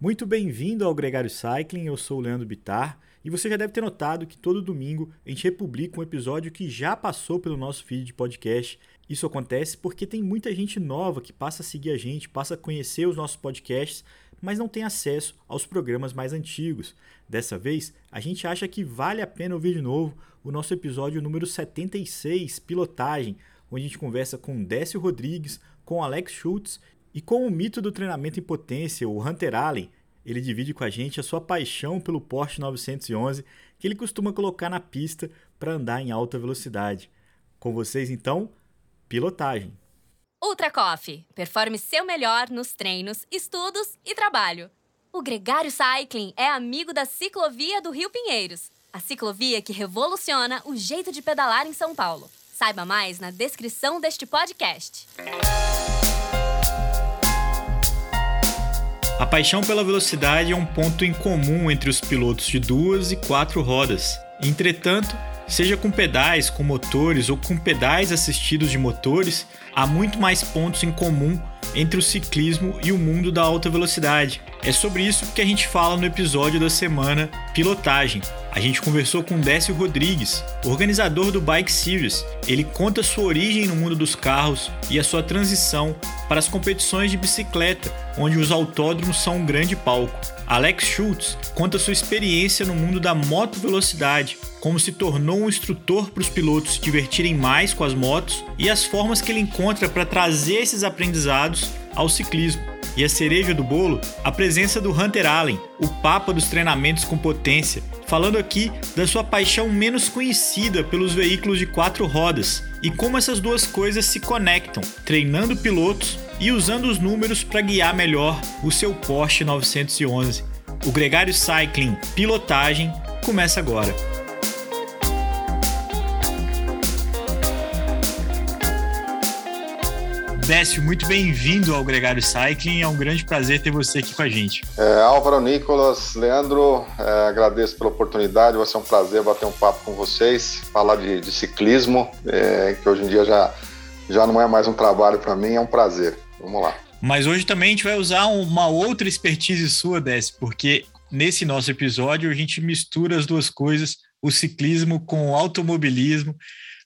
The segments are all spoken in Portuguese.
Muito bem-vindo ao Gregário Cycling, eu sou o Leandro Bitar e você já deve ter notado que todo domingo a gente republica um episódio que já passou pelo nosso feed de podcast. Isso acontece porque tem muita gente nova que passa a seguir a gente, passa a conhecer os nossos podcasts, mas não tem acesso aos programas mais antigos. Dessa vez, a gente acha que vale a pena ouvir de novo o nosso episódio número 76, Pilotagem, onde a gente conversa com Décio Rodrigues, com Alex Schultz e com o mito do treinamento em potência, o Hunter Allen, ele divide com a gente a sua paixão pelo Porsche 911 que ele costuma colocar na pista para andar em alta velocidade. Com vocês então, pilotagem. Ultra Coffee. Performe seu melhor nos treinos, estudos e trabalho. O Gregário Cycling é amigo da ciclovia do Rio Pinheiros, a ciclovia que revoluciona o jeito de pedalar em São Paulo. Saiba mais na descrição deste podcast. A paixão pela velocidade é um ponto em comum entre os pilotos de duas e quatro rodas. Entretanto, seja com pedais, com motores ou com pedais assistidos de motores, há muito mais pontos em comum entre o ciclismo e o mundo da alta velocidade. É sobre isso que a gente fala no episódio da semana Pilotagem. A gente conversou com Décio Rodrigues, organizador do Bike Series. Ele conta sua origem no mundo dos carros e a sua transição para as competições de bicicleta, onde os autódromos são um grande palco. Alex Schultz conta sua experiência no mundo da moto velocidade, como se tornou um instrutor para os pilotos se divertirem mais com as motos e as formas que ele encontra para trazer esses aprendizados ao ciclismo. E a cereja do bolo, a presença do Hunter Allen, o papa dos treinamentos com potência, falando aqui da sua paixão menos conhecida pelos veículos de quatro rodas e como essas duas coisas se conectam, treinando pilotos e usando os números para guiar melhor o seu Porsche 911. O Gregário Cycling Pilotagem começa agora. Décio, muito bem-vindo ao Gregário Cycling. É um grande prazer ter você aqui com a gente. É, Álvaro, Nicolas, Leandro, é, agradeço pela oportunidade. Vai ser um prazer bater um papo com vocês, falar de, de ciclismo, é, que hoje em dia já, já não é mais um trabalho para mim, é um prazer. Vamos lá. Mas hoje também a gente vai usar uma outra expertise sua, Décio, porque nesse nosso episódio a gente mistura as duas coisas, o ciclismo com o automobilismo.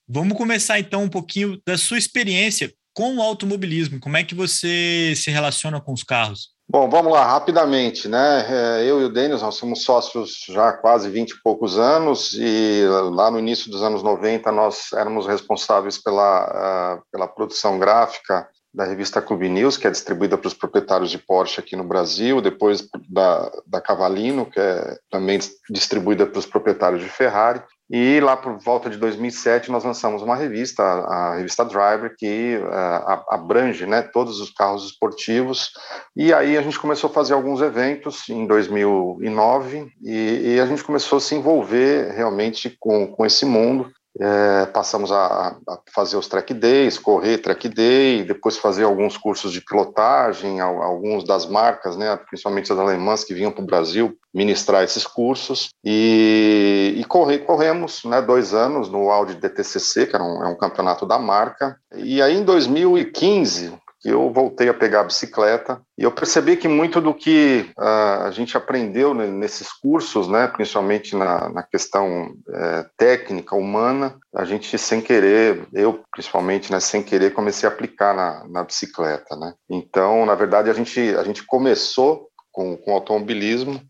Vamos começar então um pouquinho da sua experiência com o automobilismo. Como é que você se relaciona com os carros? Bom, vamos lá, rapidamente, né? É, eu e o Denis, nós somos sócios já há quase 20 e poucos anos e lá no início dos anos 90 nós éramos responsáveis pela, uh, pela produção gráfica da revista Clube News, que é distribuída para os proprietários de Porsche aqui no Brasil, depois da, da Cavalino, que é também distribuída para os proprietários de Ferrari, e lá por volta de 2007 nós lançamos uma revista, a, revista Driver, que uh, abrange né, todos os carros esportivos. E aí a gente começou a fazer alguns eventos em 2009 e, e a gente começou a se envolver realmente com, com esse mundo. É, passamos a, a, fazer os track days, correr track day, depois fazer alguns cursos de pilotagem, alguns das marcas, né, principalmente as alemãs que vinham para o Brasil ministrar esses cursos. E, e corre, corremos né, dois anos no Audi DTCC, que era um, é um campeonato da marca, e aí em 2015 que eu voltei a pegar a bicicleta e eu percebi que muito do que uh, a gente aprendeu nesses cursos, né, principalmente na, na questão é, técnica, humana, a gente sem querer, eu principalmente, né, sem querer, comecei a aplicar na, na bicicleta, né. Então, na verdade, a gente, a gente começou com, com automobilismo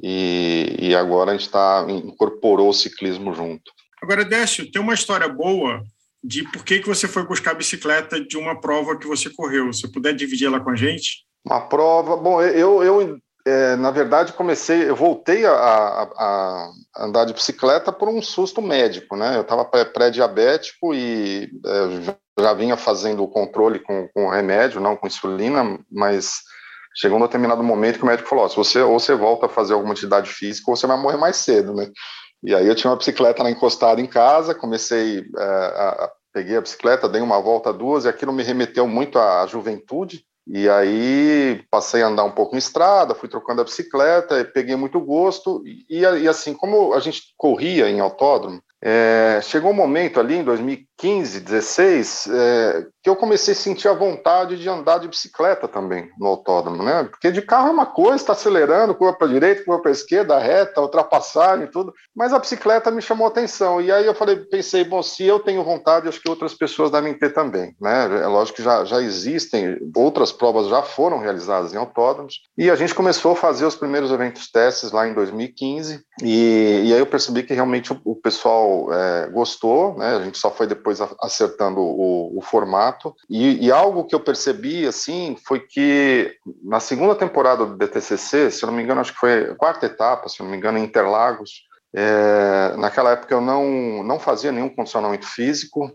e, e agora a gente tá, incorporou o ciclismo junto. Agora, Décio, tem uma história boa de por que, que você foi buscar a bicicleta de uma prova que você correu. Se puder dividir ela com a gente? Uma prova. Bom, eu, eu é, na verdade, comecei, eu voltei a, a, a, andar de bicicleta por um susto médico, né? Eu estava pré-diabético e é, já vinha fazendo o controle com, com remédio, não com insulina, mas chegou um determinado momento que o médico falou: se você ou você volta a fazer alguma atividade física, ou você vai morrer mais cedo, né? E aí eu tinha uma bicicleta encostada em casa, comecei é, a, peguei a bicicleta, dei uma volta duas e aquilo me remeteu muito à juventude. E aí passei a andar um pouco em estrada, fui trocando a bicicleta, peguei muito gosto. E, e assim, como a gente corria em autódromo, é, chegou um momento ali em 2015, 16, é, que eu comecei a sentir a vontade de andar de bicicleta também no autódromo, né? Porque de carro é uma coisa, está acelerando, curva para direita, curva para esquerda, reta, ultrapassagem, tudo. Mas a bicicleta me chamou atenção. E aí eu falei, pensei, bom, se eu tenho vontade, acho que outras pessoas devem ter também, né? É lógico que já, já existem, outras provas já foram realizadas em autódromos. E a gente começou a fazer os primeiros eventos testes lá em 2015. E, e aí eu percebi que realmente o, o pessoal é, gostou, né? A gente só foi depois acertando o, o formato. E, e, algo que eu percebi, assim, foi que na segunda temporada do DTCC, se eu não me engano, acho que foi a quarta etapa, se eu não me engano, em Interlagos, é, naquela época eu não, não fazia nenhum condicionamento físico,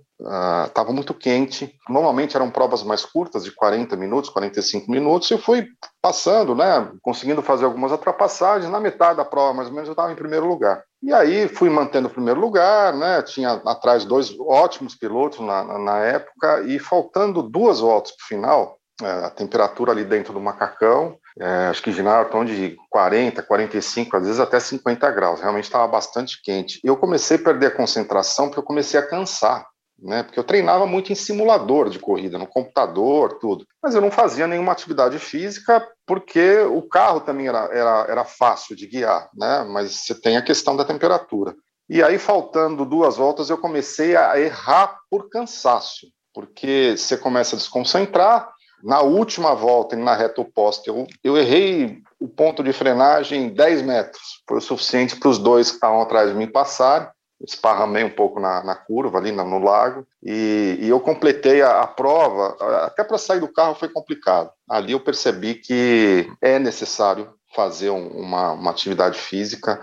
estava uh, muito quente. Normalmente eram provas mais curtas, de 40 minutos, 45 minutos, e eu fui passando, né, conseguindo fazer algumas ultrapassagens. Na metade da prova, mais ou menos, eu estava em primeiro lugar. E aí fui mantendo o primeiro lugar, né, tinha atrás dois ótimos pilotos na, na, época, e faltando duas voltas para o final, é, a temperatura ali dentro do macacão, é, acho que girava em torno de 40, 45, às vezes até 50 graus, realmente estava bastante quente. Eu comecei a perder a concentração porque eu comecei a cansar, né? Porque eu treinava muito em simulador de corrida, no computador, tudo. Mas eu não fazia nenhuma atividade física porque o carro também era, era, era fácil de guiar, né? Mas você tem a questão da temperatura. E aí, faltando duas voltas, eu comecei a errar por cansaço, porque você começa a desconcentrar, na última volta, na reta oposta, eu, eu errei o ponto de frenagem 10 metros. Foi o suficiente para os dois que estavam atrás de mim passarem. Esparramei um pouco na, na curva, ali no, no lago, e, e, eu completei a, a prova. Até para sair do carro foi complicado. Ali eu percebi que é necessário fazer um, uma, uma atividade física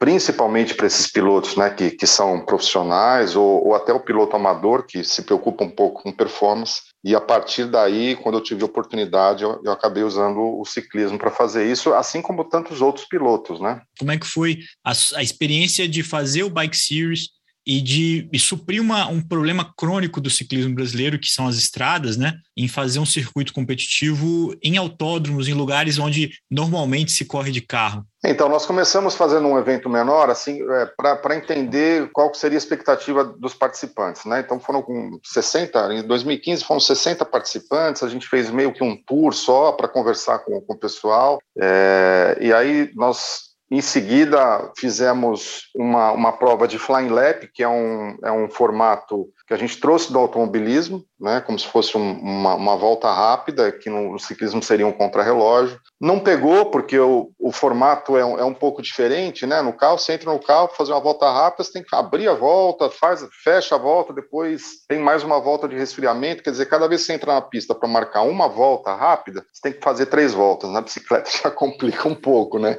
principalmente para esses pilotos né, que, que são profissionais ou, ou, até o piloto amador que se preocupa um pouco com performance. E a partir daí, quando eu tive oportunidade, eu, eu acabei usando o ciclismo para fazer isso, assim como tantos outros pilotos. Né? Como é que foi a, a experiência de fazer o Bike Series e de e suprir uma, um problema crônico do ciclismo brasileiro, que são as estradas, né? Em fazer um circuito competitivo em autódromos, em lugares onde normalmente se corre de carro. Então, nós começamos fazendo um evento menor, assim, é, para entender qual seria a expectativa dos participantes, né? Então, foram com 60, em 2015 foram 60 participantes, a gente fez meio que um tour só para conversar com, com o pessoal, é, e aí nós em seguida, fizemos uma, uma prova de Flying Lap, que é um, é um formato que a gente trouxe do automobilismo, né, como se fosse um, uma, uma, volta rápida, que no, ciclismo seria um contrarrelógio. Não pegou, porque o, o formato é um, é um pouco diferente. Né? No carro, você entra no carro, fazer uma volta rápida, você tem que abrir a volta, faz, fecha a volta, depois tem mais uma volta de resfriamento. Quer dizer, cada vez que você entra na pista para marcar uma volta rápida, você tem que fazer três voltas. Na bicicleta já complica um pouco, né?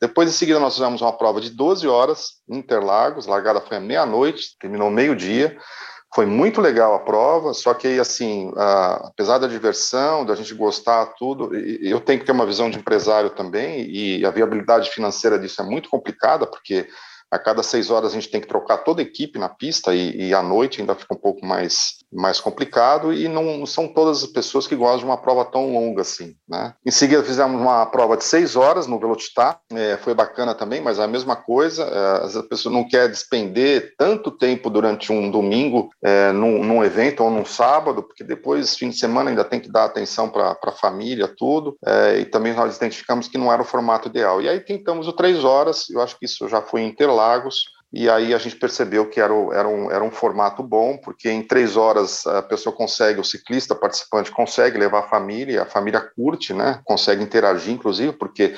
Depois, em seguida, nós fizemos uma prova de 12 horas Interlagos, largada foi meia-noite, terminou meio-dia. Foi muito legal a prova, só que assim, apesar da diversão, da gente gostar tudo, eu tenho que ter uma visão de empresário também, e a viabilidade financeira disso é muito complicada, porque a cada seis horas a gente tem que trocar toda a equipe na pista e, e à noite ainda fica um pouco mais, mais complicado e não são todas as pessoas que gostam de uma prova tão longa assim, né? Em seguida fizemos uma prova de seis horas no Velocitar, é, foi bacana também, mas é a mesma coisa, é, a pessoa não quer despender tanto tempo durante um domingo é, num, num, evento ou num sábado, porque depois, fim de semana, ainda tem que dar atenção para a família, tudo, é, e também nós identificamos que não era o formato ideal. E aí tentamos o três horas, eu acho que isso já foi inteiro Interlagos, e aí a gente percebeu que era, era, um, era um formato bom, porque em três horas a pessoa consegue, o ciclista participante consegue levar a família, a família curte, né? Consegue interagir, inclusive, porque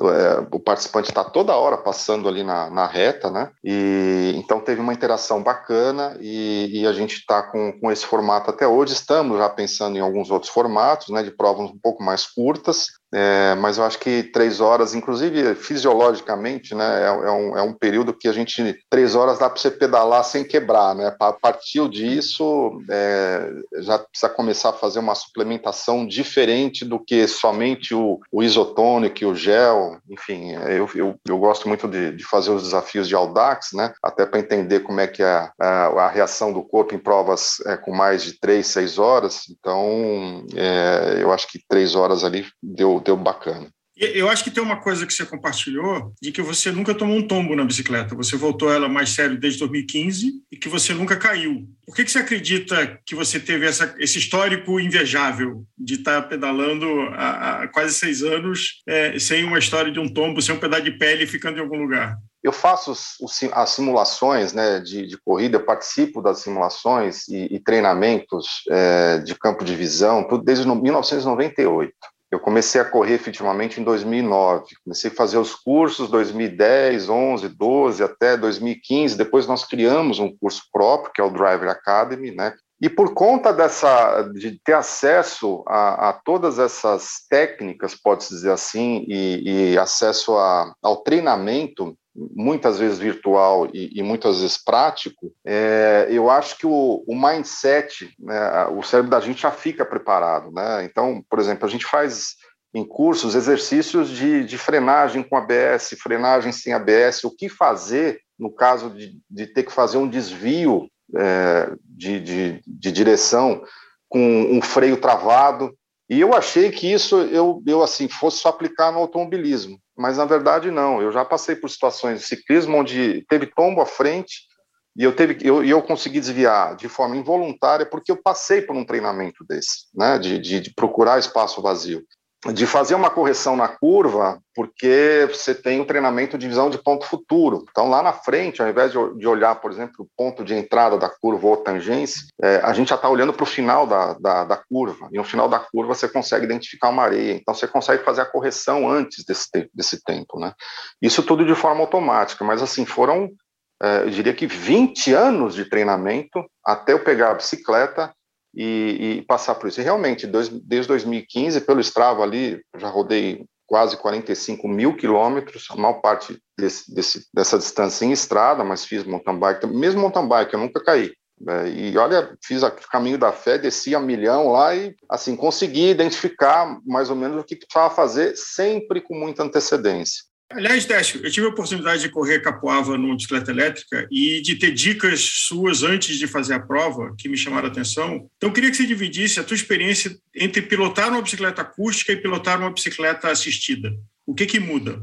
é, o participante está toda hora passando ali na, na, reta, né? E então teve uma interação bacana e, e a gente está com, com esse formato até hoje. Estamos já pensando em alguns outros formatos, né? De provas um pouco mais curtas, é, mas eu acho que três horas, inclusive fisiologicamente, né, é, é, um, é um período que a gente, três horas dá para você pedalar sem quebrar, né? A partir disso, é, já precisa começar a fazer uma suplementação diferente do que somente o, o isotônico o gel, enfim, eu, eu, eu gosto muito de, de, fazer os desafios de Audax, né? Até para entender como é que é a, a, reação do corpo em provas é, com mais de três, seis horas. Então, é, eu acho que três horas ali deu, deu bacana. Eu acho que tem uma coisa que você compartilhou de que você nunca tomou um tombo na bicicleta. Você voltou ela mais sério desde 2015 e que você nunca caiu. Por que, que você acredita que você teve essa, esse histórico invejável de estar pedalando há, há quase seis anos é, sem uma história de um tombo, sem um pedaço de pele ficando em algum lugar? Eu faço as simulações né, de, de, corrida, eu participo das simulações e, e treinamentos é, de campo de visão, tudo desde 1998. Eu comecei a correr efetivamente em 2009. Comecei a fazer os cursos 2010, 11, 12 até 2015. Depois nós criamos um curso próprio, que é o Driver Academy, né? E por conta dessa de ter acesso a, a todas essas técnicas, pode-se dizer assim, e, e acesso a, ao treinamento, muitas vezes virtual e, e muitas vezes prático, é, eu acho que o, o mindset, né, o cérebro da gente já fica preparado. Né? Então, por exemplo, a gente faz em cursos exercícios de, de frenagem com ABS, frenagem sem ABS, o que fazer no caso de, de ter que fazer um desvio é, de, de, de direção com um freio travado. E eu achei que isso eu, eu assim fosse só aplicar no automobilismo mas na verdade não. Eu já passei por situações de ciclismo onde teve tombo à frente e eu teve eu, eu consegui desviar de forma involuntária porque eu passei por um treinamento desse, né, de, de, de procurar espaço vazio de fazer uma correção na curva, porque você tem o treinamento de visão de ponto futuro. Então, lá na frente, ao invés de, olhar, por exemplo, o ponto de entrada da curva ou tangência, é, a gente já está olhando para o final da, da, da, curva. E no final da curva você consegue identificar uma areia. Então, você consegue fazer a correção antes desse, desse tempo. Né? Isso tudo de forma automática. Mas, assim, foram, é, eu diria que 20 anos de treinamento até eu pegar a bicicleta e, e passar por isso. E realmente, dois, desde 2015, pelo Strava ali, já rodei quase 45 mil quilômetros, a maior parte desse, desse, dessa distância em estrada, mas fiz mountain bike, mesmo mountain bike, eu nunca caí. É, e olha, fiz o caminho da fé, desci a milhão lá e, assim, consegui identificar mais ou menos o que precisava fazer, sempre com muita antecedência. Aliás, Décio, eu tive a oportunidade de correr Capoava numa bicicleta elétrica e de ter dicas suas antes de fazer a prova que me chamaram a atenção. Então, eu queria que você dividisse a tua experiência entre pilotar uma bicicleta acústica e pilotar uma bicicleta assistida. O que, que muda?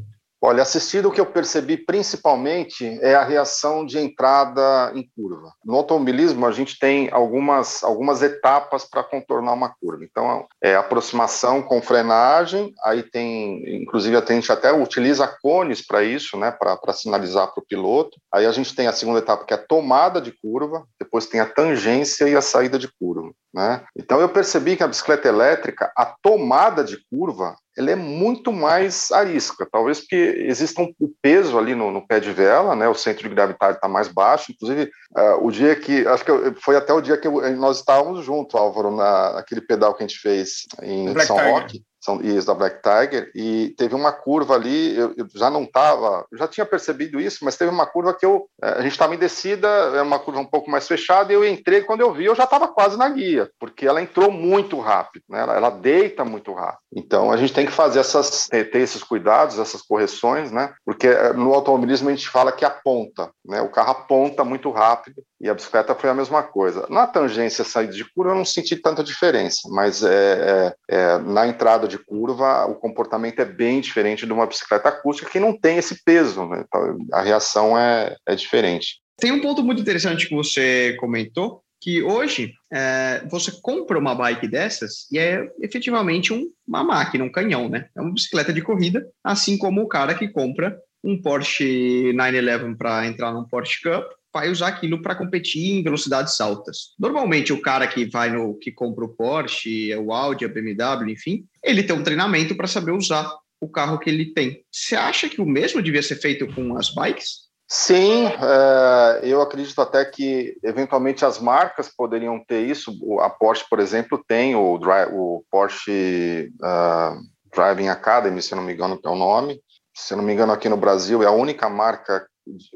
Olha, assistido o que eu percebi principalmente é a reação de entrada em curva. No automobilismo, a gente tem algumas, algumas etapas para contornar uma curva. Então, é aproximação com frenagem, aí tem, inclusive, a gente até utiliza cones para isso, né, para sinalizar para o piloto. Aí a gente tem a segunda etapa, que é a tomada de curva, depois tem a tangência e a saída de curva. Né? Então, eu percebi que a bicicleta elétrica, a tomada de curva, ela é muito mais arisca, talvez porque exista um, peso ali no, no, pé de vela, né? O centro de gravidade está mais baixo. Inclusive, uh, o dia que acho que eu, foi até o dia que eu, nós estávamos juntos, Álvaro, na, naquele pedal que a gente fez em Black São Tiger. Roque. São isso da Black Tiger e teve uma curva ali eu, eu já não estava já tinha percebido isso mas teve uma curva que eu eh, a gente estava em descida é uma curva um pouco mais fechada e eu entrei quando eu vi eu já estava quase na guia porque ela entrou muito rápido né ela, ela, deita muito rápido. Então a gente tem que fazer essas ter, ter esses cuidados essas correções né porque eh, no automobilismo a gente fala que aponta né o carro aponta muito rápido e a bicicleta foi a mesma coisa na tangência saída de curva eu não senti tanta diferença mas é, é, é na entrada de curva, o comportamento é bem diferente de uma bicicleta acústica que não tem esse peso, né? Então, a reação é, é diferente. Tem um ponto muito interessante que você comentou, que hoje é, você compra uma bike dessas e é efetivamente um, uma máquina, um canhão, né? É uma bicicleta de corrida, assim como o cara que compra um Porsche 911 para entrar num Porsche Cup vai usar aquilo para competir em velocidades altas. Normalmente, o cara que vai no que compra o Porsche, o Audi, a BMW, enfim, ele tem um treinamento para saber usar o carro que ele tem. Você acha que o mesmo devia ser feito com as bikes? Sim, é, eu acredito até que eventualmente as marcas poderiam ter isso. A Porsche, por exemplo, tem o, o Porsche uh, Driving Academy, se não me engano, é o nome. Se não me engano, aqui no Brasil é a única marca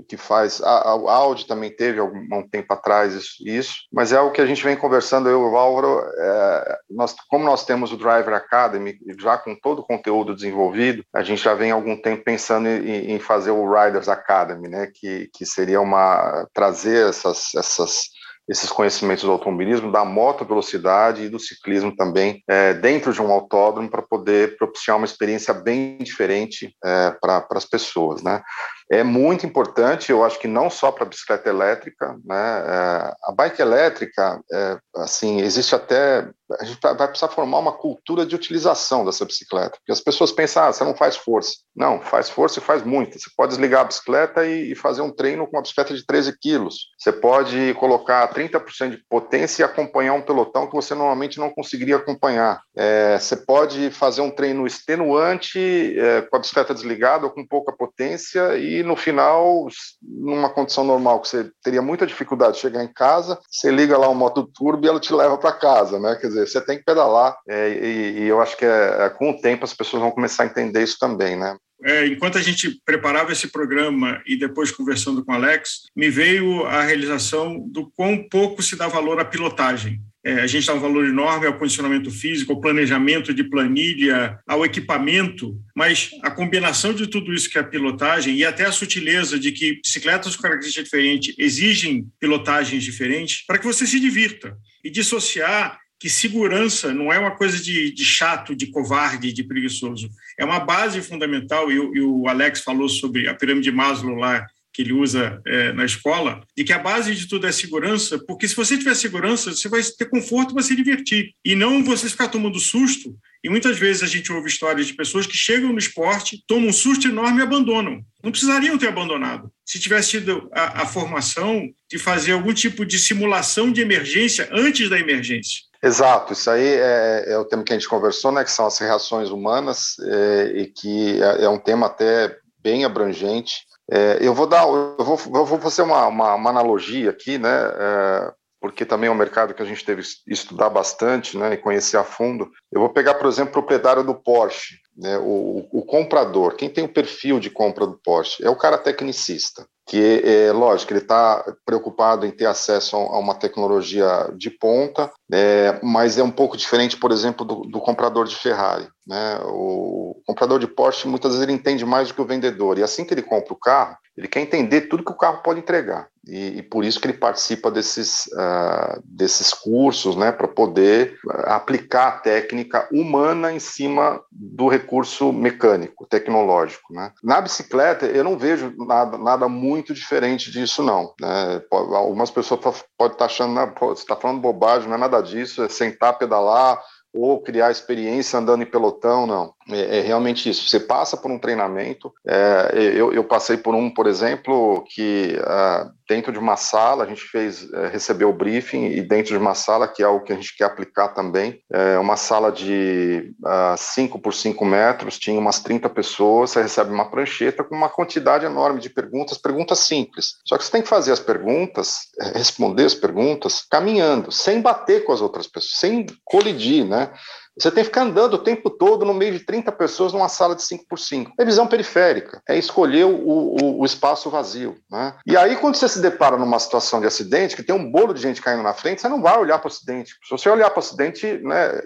que faz. A, a Audi também teve algum um tempo atrás isso, isso, mas é o que a gente vem conversando, eu e o Álvaro. É, nós, como nós temos o Driver Academy, já com todo o conteúdo desenvolvido, a gente já vem há algum tempo pensando em, em fazer o Riders Academy, né? Que, que seria uma. trazer essas, essas esses conhecimentos do automobilismo, da moto velocidade e do ciclismo também é, dentro de um autódromo para poder propiciar uma experiência bem diferente é, para as pessoas, né? É muito importante, eu acho que não só para a bicicleta elétrica, né? É, a bike elétrica, é, assim, existe até a gente vai precisar formar uma cultura de utilização dessa bicicleta, porque as pessoas pensam, ah, você não faz força. Não, faz força e faz muita. Você pode desligar a bicicleta e, fazer um treino com uma bicicleta de 13 quilos. Você pode colocar 30% de potência e acompanhar um pelotão que você normalmente não conseguiria acompanhar. É, você pode fazer um treino extenuante é, com a bicicleta desligada ou com pouca potência e no final, numa condição normal que você teria muita dificuldade de chegar em casa, você liga lá o moto turbo e ela te leva para casa, né? Quer dizer, dizer, você tem que pedalar, é, e, e, eu acho que é, é, com o tempo as pessoas vão começar a entender isso também, né? É, enquanto a gente preparava esse programa e depois conversando com o Alex, me veio a realização do quão pouco se dá valor à pilotagem. É, a gente dá um valor enorme ao condicionamento físico, ao planejamento de planilha, ao equipamento, mas a combinação de tudo isso que é a pilotagem e até a sutileza de que bicicletas com características diferentes exigem pilotagens diferentes para que você se divirta e dissociar que segurança não é uma coisa de, de, chato, de covarde, de preguiçoso. É uma base fundamental, e, e o Alex falou sobre a pirâmide de Maslow lá, que ele usa é, na escola, de que a base de tudo é segurança, porque se você tiver segurança, você vai ter conforto para se divertir, e não você ficar tomando susto. E muitas vezes a gente ouve histórias de pessoas que chegam no esporte, tomam um susto enorme e abandonam. Não precisariam ter abandonado. Se tivesse tido a, a formação de fazer algum tipo de simulação de emergência antes da emergência Exato, isso aí é, é, o tema que a gente conversou, né, que são as reações humanas, é, e que é, é, um tema até bem abrangente. É, eu vou dar, eu vou, eu vou fazer uma, uma, uma analogia aqui, né, é, porque também é um mercado que a gente teve estudar bastante, né, e conhecer a fundo. Eu vou pegar, por exemplo, o proprietário do Porsche, né, o, o comprador, quem tem o perfil de compra do Porsche, é o cara tecnicista que é lógico, ele está preocupado em ter acesso a uma tecnologia de ponta, é, mas é um pouco diferente, por exemplo, do, do, comprador de Ferrari. Né? O comprador de Porsche muitas vezes ele entende mais do que o vendedor, e assim que ele compra o carro, ele quer entender tudo que o carro pode entregar. E, e por isso que ele participa desses, uh, desses cursos, né, para poder aplicar a técnica humana em cima do recurso mecânico, tecnológico. Né? Na bicicleta, eu não vejo nada, nada muito diferente disso, não. Né? Algumas pessoas podem estar achando, você está falando bobagem, não é nada disso, é sentar, pedalar, ou criar experiência andando em pelotão, não. É, é realmente isso. Você passa por um treinamento. É, eu, eu, passei por um, por exemplo, que uh, dentro de uma sala a gente fez uh, recebeu o briefing e dentro de uma sala que é algo que a gente quer aplicar também, é uma sala de 5 uh, por 5 metros, tinha umas 30 pessoas. Você recebe uma prancheta com uma quantidade enorme de perguntas, perguntas simples. Só que você tem que fazer as perguntas, é, responder as perguntas caminhando, sem bater com as outras pessoas, sem colidir, né? Você tem que ficar andando o tempo todo no meio de 30 pessoas numa sala de 5 por 5 É visão periférica, é escolher o, o, o, espaço vazio. Né? E aí, quando você se depara numa situação de acidente, que tem um bolo de gente caindo na frente, você não vai olhar para o acidente. Se você olhar para o acidente, né,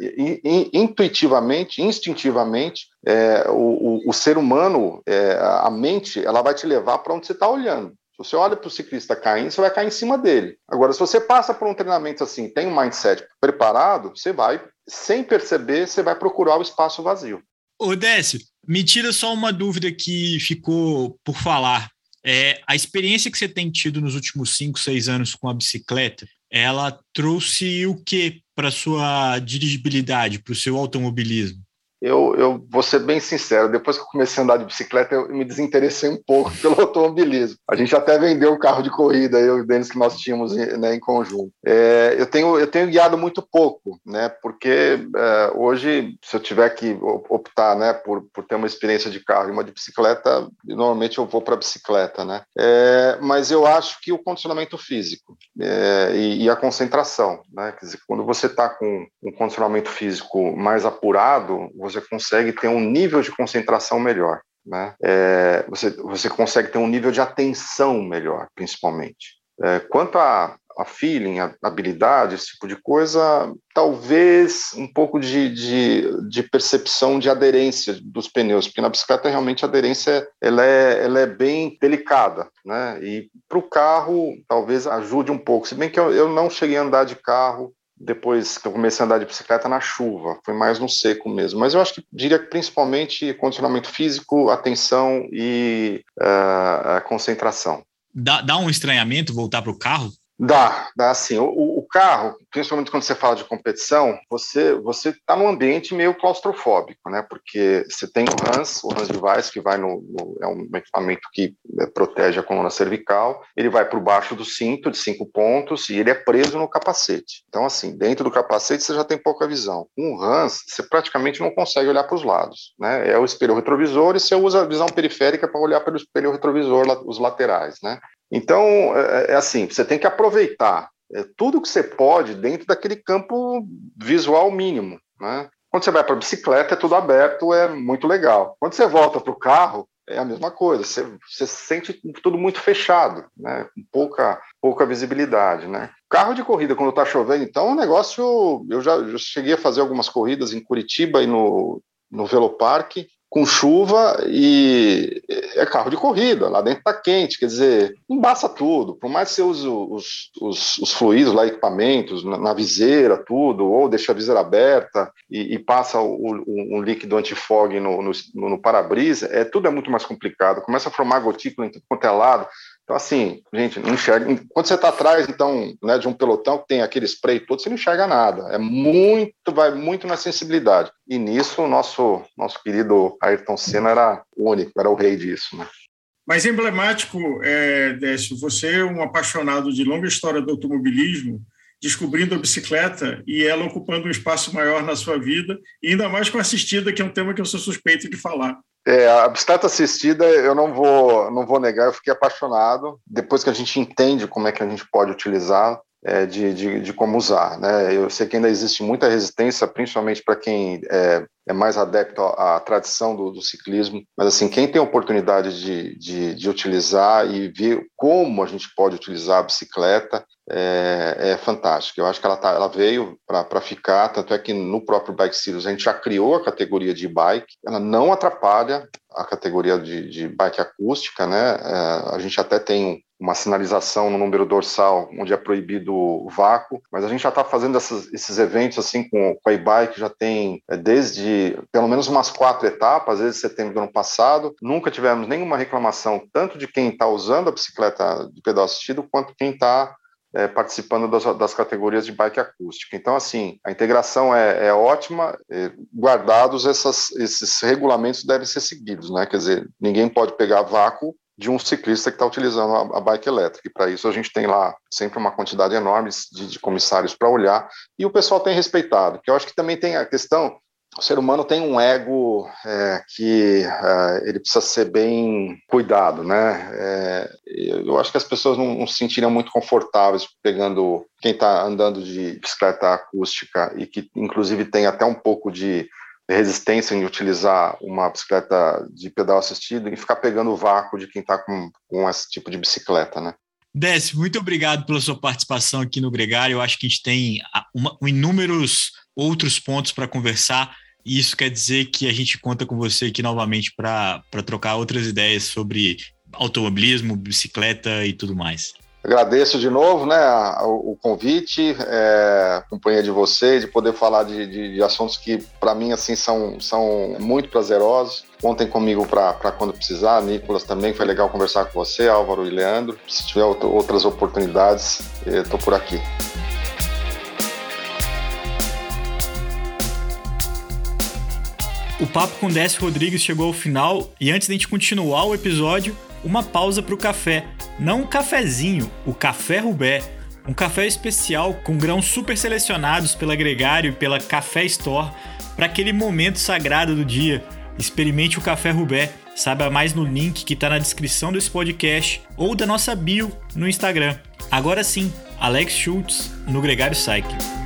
intuitivamente, instintivamente, é, o, o, ser humano, é, a mente, ela vai te levar para onde você está olhando. Se você olha para o ciclista caindo, você vai cair em cima dele. Agora, se você passa por um treinamento assim, tem um mindset preparado, você vai, sem perceber, você vai procurar o espaço vazio. Ô, Décio, me tira só uma dúvida que ficou por falar. É, a experiência que você tem tido nos últimos cinco, seis anos com a bicicleta, ela trouxe o que para sua dirigibilidade, para o seu automobilismo? Eu, eu vou ser bem sincero, depois que eu comecei a andar de bicicleta, eu me desinteressei um pouco pelo automobilismo. A gente até vendeu o carro de corrida, eu e o Denis, que nós tínhamos né, em conjunto. É, eu, tenho, eu tenho guiado muito pouco, né, porque é, hoje, se eu tiver que optar né, por, por ter uma experiência de carro e uma de bicicleta, normalmente eu vou para a bicicleta. Né? É, mas eu acho que o condicionamento físico é, e, e, a concentração, né, quer dizer, quando você está com um condicionamento físico mais apurado, você você consegue ter um nível de concentração melhor. Né? É, você, você consegue ter um nível de atenção melhor, principalmente. É, quanto a, a feeling, a habilidade, esse tipo de coisa, talvez um pouco de, de, de, percepção de aderência dos pneus, porque na bicicleta realmente a aderência ela é, ela é bem delicada, né? E para o carro talvez ajude um pouco, se bem que eu, eu não cheguei a andar de carro depois que eu comecei a andar de bicicleta na chuva, foi mais no seco mesmo. Mas eu acho que diria que principalmente condicionamento físico, atenção e uh, concentração. Dá, dá um estranhamento voltar para o carro? Dá, dá sim. O, o, carro, principalmente quando você fala de competição, você você está num ambiente meio claustrofóbico, né? Porque você tem o Hans, o Hans Device, que vai no, no é um equipamento que é, protege a coluna cervical. Ele vai por baixo do cinto de cinco pontos e ele é preso no capacete. Então, assim, dentro do capacete você já tem pouca visão. O Hans, você praticamente não consegue olhar para os lados, né? É o espelho retrovisor e você usa a visão periférica para olhar pelo espelho retrovisor, os laterais, né? Então, é, é assim, você tem que aproveitar é, tudo que você pode dentro daquele campo visual mínimo, né? Quando você vai para a bicicleta, é tudo aberto, é muito legal. Quando você volta para o carro, é a mesma coisa. Você, você sente tudo muito fechado, né? Com pouca, pouca visibilidade, né? Carro de corrida, quando está chovendo, então, é um negócio... Eu já, já cheguei a fazer algumas corridas em Curitiba e no, no Velopark, com chuva e é carro de corrida, lá dentro tá quente, quer dizer, embaça tudo, por mais que você use os, os, os fluidos lá, equipamentos, na, na, viseira, tudo, ou deixa a viseira aberta e, e passa o, o, um líquido antifog no, no, no para-brisa, é, tudo é muito mais complicado, começa a formar gotícula em tudo quanto é lado, então, assim, gente, não enxerga. Quando você está atrás, então, né, de um pelotão que tem aquele spray todo, você não enxerga nada. É muito, vai muito na sensibilidade. E nisso, o nosso, nosso querido Ayrton Senna era único, era o rei disso, né? Mas emblemático, é, Décio, você, um apaixonado de longa história do automobilismo, descobrindo a bicicleta e ela ocupando um espaço maior na sua vida, ainda mais com assistida, que é um tema que eu sou suspeito de falar. É, a bicicleta assistida, eu não vou, não vou negar, eu fiquei apaixonado. Depois que a gente entende como é que a gente pode utilizar, é, de, de, de, como usar. Né? Eu sei que ainda existe muita resistência, principalmente para quem é, é, mais adepto à, à tradição do, do, ciclismo, mas assim, quem tem oportunidade de, de, de, utilizar e ver como a gente pode utilizar a bicicleta, é, é fantástico. Eu acho que ela, tá, ela veio para ficar, tanto é que no próprio Bike Series a gente já criou a categoria de bike, ela não atrapalha a categoria de, de bike acústica, né? É, a gente até tem uma sinalização no número dorsal onde é proibido o vácuo, mas a gente já está fazendo essas, esses eventos assim com, com a e-bike já tem é, desde pelo menos umas quatro etapas, desde setembro do ano passado. Nunca tivemos nenhuma reclamação tanto de quem está usando a bicicleta de pedal assistido quanto quem está é, participando das, das, categorias de bike acústica. Então, assim, a integração é, é ótima, é, guardados essas, esses regulamentos devem ser seguidos, né? Quer dizer, ninguém pode pegar vácuo de um ciclista que está utilizando a, a, bike elétrica. E para isso a gente tem lá sempre uma quantidade enorme de, de comissários para olhar e o pessoal tem respeitado. Que eu acho que também tem a questão o ser humano tem um ego é, que é, ele precisa ser bem cuidado, né? É, eu acho que as pessoas não, não, se sentiriam muito confortáveis pegando quem está andando de bicicleta acústica e que, inclusive, tem até um pouco de resistência em utilizar uma bicicleta de pedal assistido e ficar pegando o vácuo de quem está com, com esse tipo de bicicleta, né? Décio, muito obrigado pela sua participação aqui no Gregário. Eu acho que a gente tem uma, inúmeros outros pontos para conversar e isso quer dizer que a gente conta com você aqui novamente para trocar outras ideias sobre automobilismo, bicicleta e tudo mais. Agradeço de novo né, o, convite, é, companhia de vocês, de poder falar de, de, de assuntos que, para mim, assim, são, são muito prazerosos. Contem comigo para quando precisar. Nicolas também, foi legal conversar com você, Álvaro e Leandro. Se tiver outras oportunidades, estou por aqui. O papo com Décio Rodrigues chegou ao final e antes de a gente continuar o episódio, uma pausa para o café. Não um cafezinho, o Café Rubé. Um café especial com grãos super selecionados pela Gregário e pela Café Store para aquele momento sagrado do dia. Experimente o Café Rubé. Saiba mais no link que está na descrição desse podcast ou da nossa bio no Instagram. Agora sim, Alex Schultz no Gregário Cycling.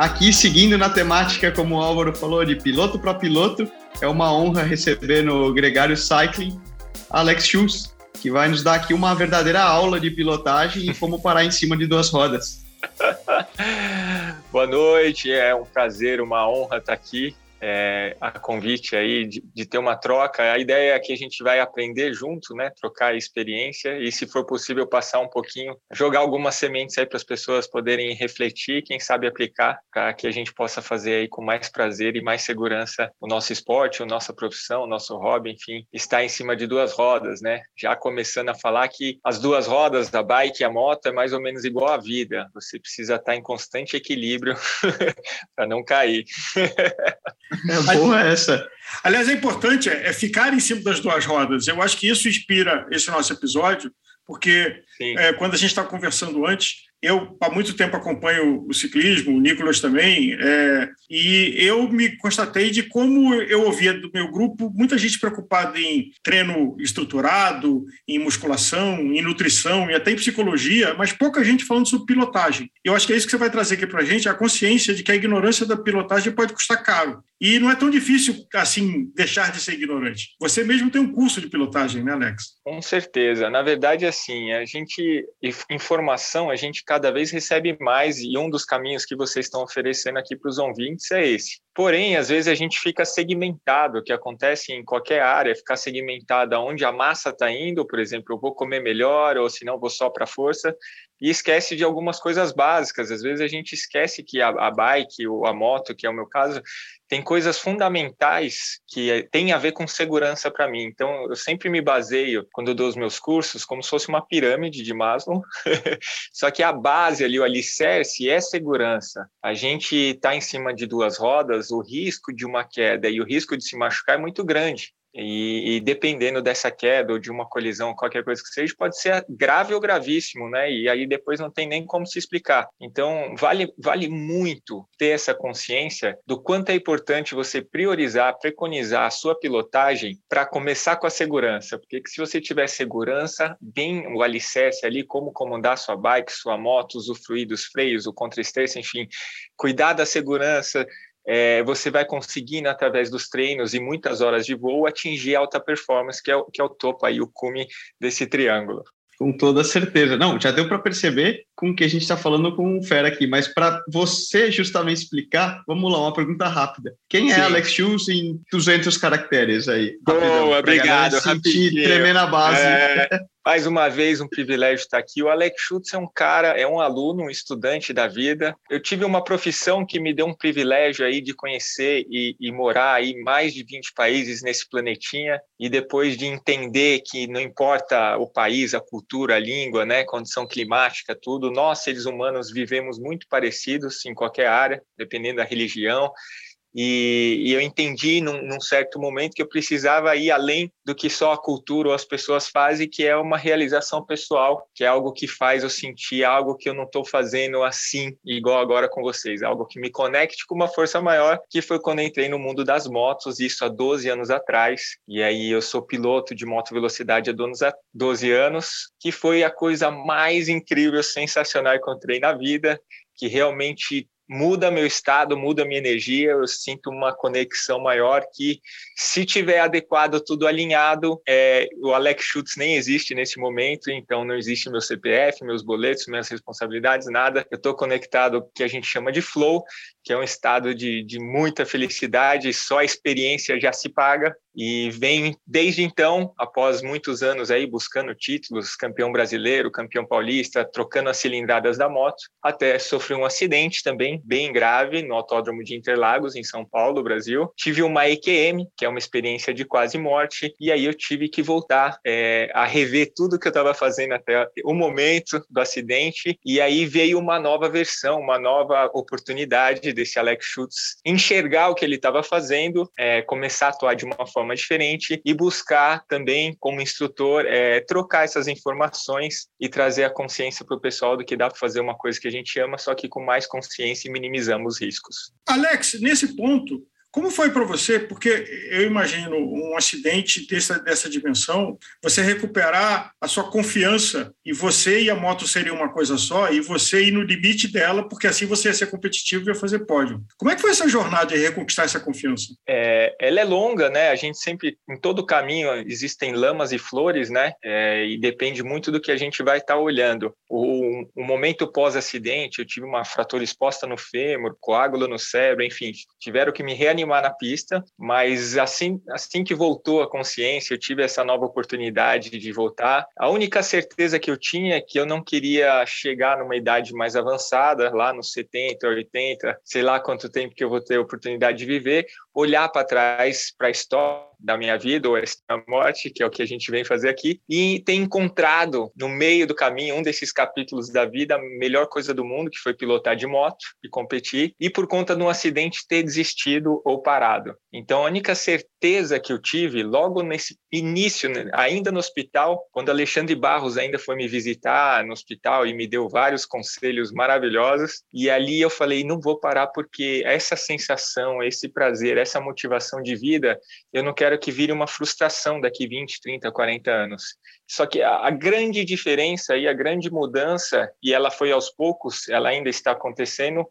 Aqui, seguindo na temática, como o Álvaro falou, de piloto para piloto, é uma honra receber no Gregário Cycling Alex Schultz, que vai nos dar aqui uma verdadeira aula de pilotagem e como parar em cima de duas rodas. Boa noite, é um prazer, uma honra estar aqui é, a convite aí de, de, ter uma troca. A ideia é que a gente vai aprender junto, né? Trocar experiência e, se for possível, passar um pouquinho, jogar algumas sementes aí para as pessoas poderem refletir, quem sabe aplicar, para que a gente possa fazer aí com mais prazer e mais segurança o nosso esporte, a nossa profissão, o nosso hobby, enfim, está em cima de duas rodas, né? Já começando a falar que as duas rodas da bike e a moto é mais ou menos igual à vida. Você precisa estar em constante equilíbrio para não cair. É boa essa. Aliás, é importante é, é, ficar em cima das duas rodas. Eu acho que isso inspira esse nosso episódio, porque é, quando a gente estava conversando antes, eu há muito tempo acompanho o ciclismo, o Nicolas também, é, e eu me constatei de como eu ouvia do meu grupo muita gente preocupada em treino estruturado, em musculação, em nutrição e até em psicologia, mas pouca gente falando sobre pilotagem. Eu acho que é isso que você vai trazer aqui para a gente, a consciência de que a ignorância da pilotagem pode custar caro. E não é tão difícil assim deixar de ser ignorante. Você mesmo tem um curso de pilotagem, né, Alex? Com certeza. Na verdade, assim, a gente informação a gente cada vez recebe mais e um dos caminhos que vocês estão oferecendo aqui para os ouvintes é esse. Porém, às vezes a gente fica segmentado, o que acontece em qualquer área, ficar segmentado aonde a massa está indo, por exemplo, eu vou comer melhor ou se não vou só para força, e esquece de algumas coisas básicas. Às vezes a gente esquece que a, a bike ou a moto, que é o meu caso, tem coisas fundamentais que têm a ver com segurança para mim. Então, eu sempre me baseio, quando dou os meus cursos, como se fosse uma pirâmide de Maslow, só que a base ali, o alicerce é segurança. A gente está em cima de duas rodas, o risco de uma queda e o risco de se machucar é muito grande. E, e, dependendo dessa queda ou de uma colisão, qualquer coisa que seja, pode ser grave ou gravíssimo, né? E aí depois não tem nem como se explicar. Então, vale, vale muito ter essa consciência do quanto é importante você priorizar, preconizar a sua pilotagem para começar com a segurança. Porque se você tiver segurança, bem o alicerce ali, como comandar sua bike, sua moto, usufruir dos freios, o contra-estresse, enfim, cuidar da segurança, é, você vai conseguindo, através dos treinos e muitas horas de voo, atingir alta performance, que é, o, que é o topo aí, o cume desse triângulo. Com toda certeza. Não, já deu para perceber com que a gente está falando com o Fera aqui, mas para você justamente explicar, vamos lá, uma pergunta rápida. Quem é Sim. é Alex Schultz em 200 caracteres aí? Boa, obrigado. Sentir tremer na base. É, mais uma vez, um privilégio estar aqui. O Alex Schultz é um cara, é um aluno, um estudante da vida. Eu tive uma profissão que me deu um privilégio aí de conhecer e, e morar aí mais de 20 países nesse planetinha e depois de entender que não importa o país, a cultura, a língua, né, condição climática, tudo, nós, seres humanos, vivemos muito parecidos em qualquer área, dependendo da religião. E, e eu entendi num, num, certo momento que eu precisava ir além do que só a cultura ou as pessoas fazem, que é uma realização pessoal, que é algo que faz eu sentir algo que eu não estou fazendo assim, igual agora com vocês, algo que me conecte com uma força maior, que foi quando entrei no mundo das motos, isso há 12 anos atrás. E aí eu sou piloto de moto velocidade há 12 anos, que foi a coisa mais incrível, sensacional que encontrei na vida, que realmente muda meu estado, muda minha energia, eu sinto uma conexão maior que, se tiver adequado, tudo alinhado, é, o Alex Schutz nem existe nesse momento, então não existe meu CPF, meus boletos, minhas responsabilidades, nada. Eu estou conectado ao que a gente chama de flow, que é um estado de, de muita felicidade, só a experiência já se paga. E vem desde então, após muitos anos aí buscando títulos, campeão brasileiro, campeão paulista, trocando as cilindradas da moto, até sofri um acidente também bem grave no Autódromo de Interlagos, em São Paulo, Brasil. Tive uma EQM, que é uma experiência de quase morte, e aí eu tive que voltar é, a rever tudo que eu estava fazendo até o momento do acidente, e aí veio uma nova versão, uma nova oportunidade desse Alex Schutz enxergar o que ele estava fazendo, é, começar a atuar de uma forma diferente e buscar também, como instrutor, é, trocar essas informações e trazer a consciência para o pessoal do que dá para fazer uma coisa que a gente ama, só que com mais consciência e minimizamos os riscos. Alex, nesse ponto, Como foi para você? Porque eu imagino um acidente dessa, dessa dimensão, você recuperar a sua confiança e você e a moto seriam uma coisa só e você ir no limite dela, porque assim você ia ser competitivo e ia fazer pódio. Como é que foi essa jornada de reconquistar essa confiança? É, ela é longa, né? A gente sempre, em todo caminho, existem lamas e flores, né? É, e depende muito do que a gente vai estar tá olhando. O, o momento pós-acidente, eu tive uma fratura exposta no fêmur, coágulo no cérebro, enfim, tiveram que me reanimar animar na pista, mas assim, assim que voltou a consciência, eu tive essa nova oportunidade de voltar. A única certeza que eu tinha é que eu não queria chegar numa idade mais avançada, lá nos 70, 80, sei lá quanto tempo que eu vou ter a oportunidade de viver, olhar para trás para a história da minha vida, ou a morte, que é o que a gente vem fazer aqui, e ter encontrado no meio do caminho um desses capítulos da vida a melhor coisa do mundo, que foi pilotar de moto e competir, e por conta de um acidente ter desistido ou parado. Então, a única certeza que eu tive logo nesse início, né, ainda no hospital, quando Alexandre Barros ainda foi me visitar no hospital e me deu vários conselhos maravilhosos, e ali eu falei: não vou parar porque essa sensação, esse prazer, essa motivação de vida, eu não quero que vire uma frustração daqui 20, 30, 40 anos. Só que a, a grande diferença e a grande mudança, e ela foi aos poucos, ela ainda está acontecendo,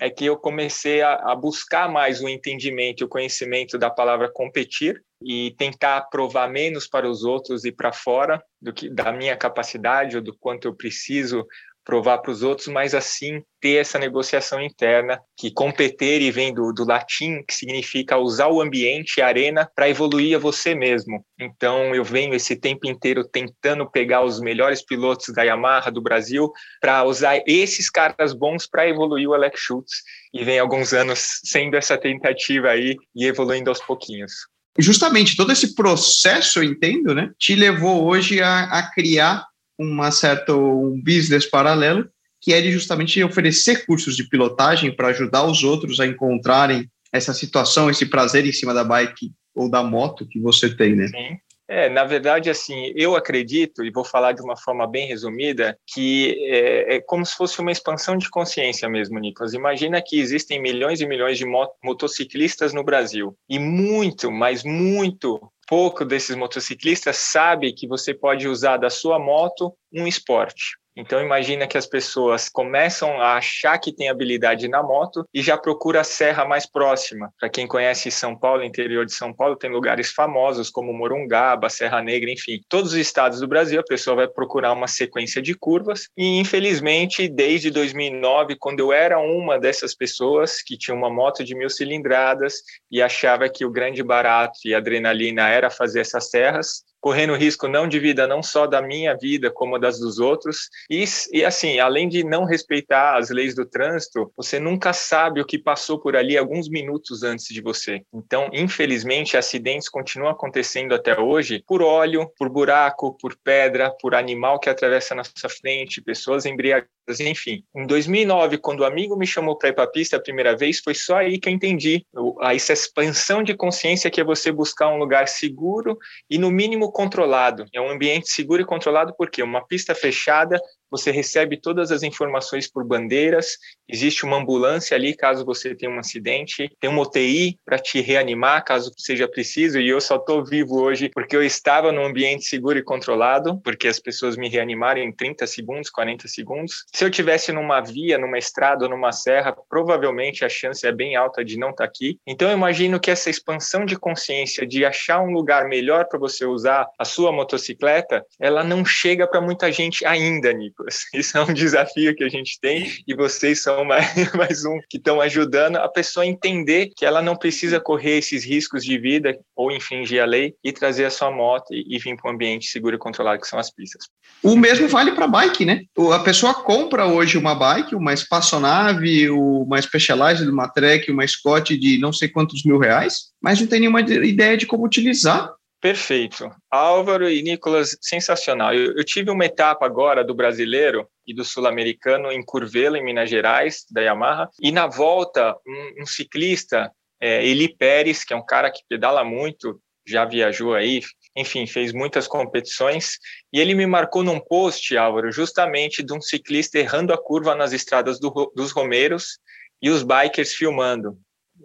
é que eu comecei a, a, buscar mais o entendimento o conhecimento da palavra competir e tentar provar menos para os outros e para fora do que da minha capacidade ou do quanto eu preciso provar para os outros, mas assim ter essa negociação interna, que competir e vem do, do latim, que significa usar o ambiente, a arena, para evoluir a você mesmo. Então, eu venho esse tempo inteiro tentando pegar os melhores pilotos da Yamaha do Brasil para usar esses caras bons para evoluir o Alex Schultz. E vem alguns anos sendo essa tentativa aí e evoluindo aos pouquinhos justamente todo esse processo, eu entendo, né, te levou hoje a, a criar uma certa um business paralelo, que é de justamente oferecer cursos de pilotagem para ajudar os outros a encontrarem essa situação, esse prazer em cima da bike ou da moto que você tem, né? Sim. É, na verdade, assim, eu acredito, e vou falar de uma forma bem resumida, que é, é, como se fosse uma expansão de consciência mesmo, Nicolas. Imagina que existem milhões e milhões de motociclistas no Brasil, e muito, mas muito pouco desses motociclistas sabe que você pode usar da sua moto um esporte. Então imagina que as pessoas começam a achar que tem habilidade na moto e já procura a serra mais próxima. Para quem conhece São Paulo, interior de São Paulo, tem lugares famosos como Morungaba, Serra Negra, enfim. Todos os estados do Brasil a pessoa vai procurar uma sequência de curvas e infelizmente desde 2009, quando eu era uma dessas pessoas que tinha uma moto de mil cilindradas e achava que o grande barato e adrenalina era fazer essas serras, correndo risco não de vida não só da minha vida como das dos outros. E, e assim além de não respeitar as leis do trânsito você nunca sabe o que passou por ali alguns minutos antes de você. Então infelizmente acidentes continuam acontecendo até hoje por óleo por buraco por pedra por animal que atravessa na sua frente pessoas embriagadas enfim. Em 2009, quando o amigo me chamou para ir para a pista a primeira vez, foi só aí que eu entendi essa expansão de consciência que é você buscar um lugar seguro e, no mínimo, controlado. É um ambiente seguro e controlado porque uma pista fechada você recebe todas as informações por bandeiras, existe uma ambulância ali caso você tenha um acidente, tem uma UTI para te reanimar caso seja preciso, e eu só estou vivo hoje porque eu estava num ambiente seguro e controlado, porque as pessoas me reanimaram em 30 segundos, 40 segundos. Se eu tivesse numa via, numa estrada ou numa serra, provavelmente a chance é bem alta de não estar tá aqui. Então eu imagino que essa expansão de consciência de achar um lugar melhor para você usar a sua motocicleta, ela não chega para muita gente ainda, Nico. Isso é um desafio que a gente tem e vocês são mais, mais um que estão ajudando a pessoa a entender que ela não precisa correr esses riscos de vida ou infringir a lei e trazer a sua moto e, e vir para um ambiente seguro e controlado que são as pistas. O mesmo vale para bike, né? A pessoa compra hoje uma bike, uma espaçonave, uma Specialized, uma Trek, uma Scott de não sei quantos mil reais, mas não tem nenhuma ideia de como utilizar Perfeito. Álvaro e Nicolas, sensacional. Eu, eu, tive uma etapa agora do brasileiro e do sul-americano em Curvelo, em Minas Gerais, da Yamaha, e na volta, um, um ciclista, é, Eli Pérez, que é um cara que pedala muito, já viajou aí, enfim, fez muitas competições, e ele me marcou num post, Álvaro, justamente de um ciclista errando a curva nas estradas do, dos Romeiros e os bikers filmando.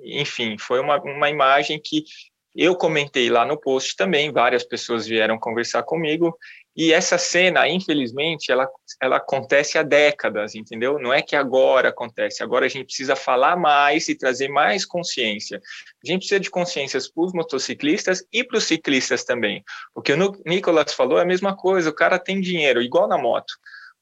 enfim, foi uma, uma imagem que eu comentei lá no post também, várias pessoas vieram conversar comigo, e essa cena, infelizmente, ela, ela acontece há décadas, entendeu? Não é que agora acontece, agora a gente precisa falar mais e trazer mais consciência. A gente precisa de consciências para os motociclistas e para os ciclistas também. O que o Nicolas falou é a mesma coisa, o cara tem dinheiro, igual na moto.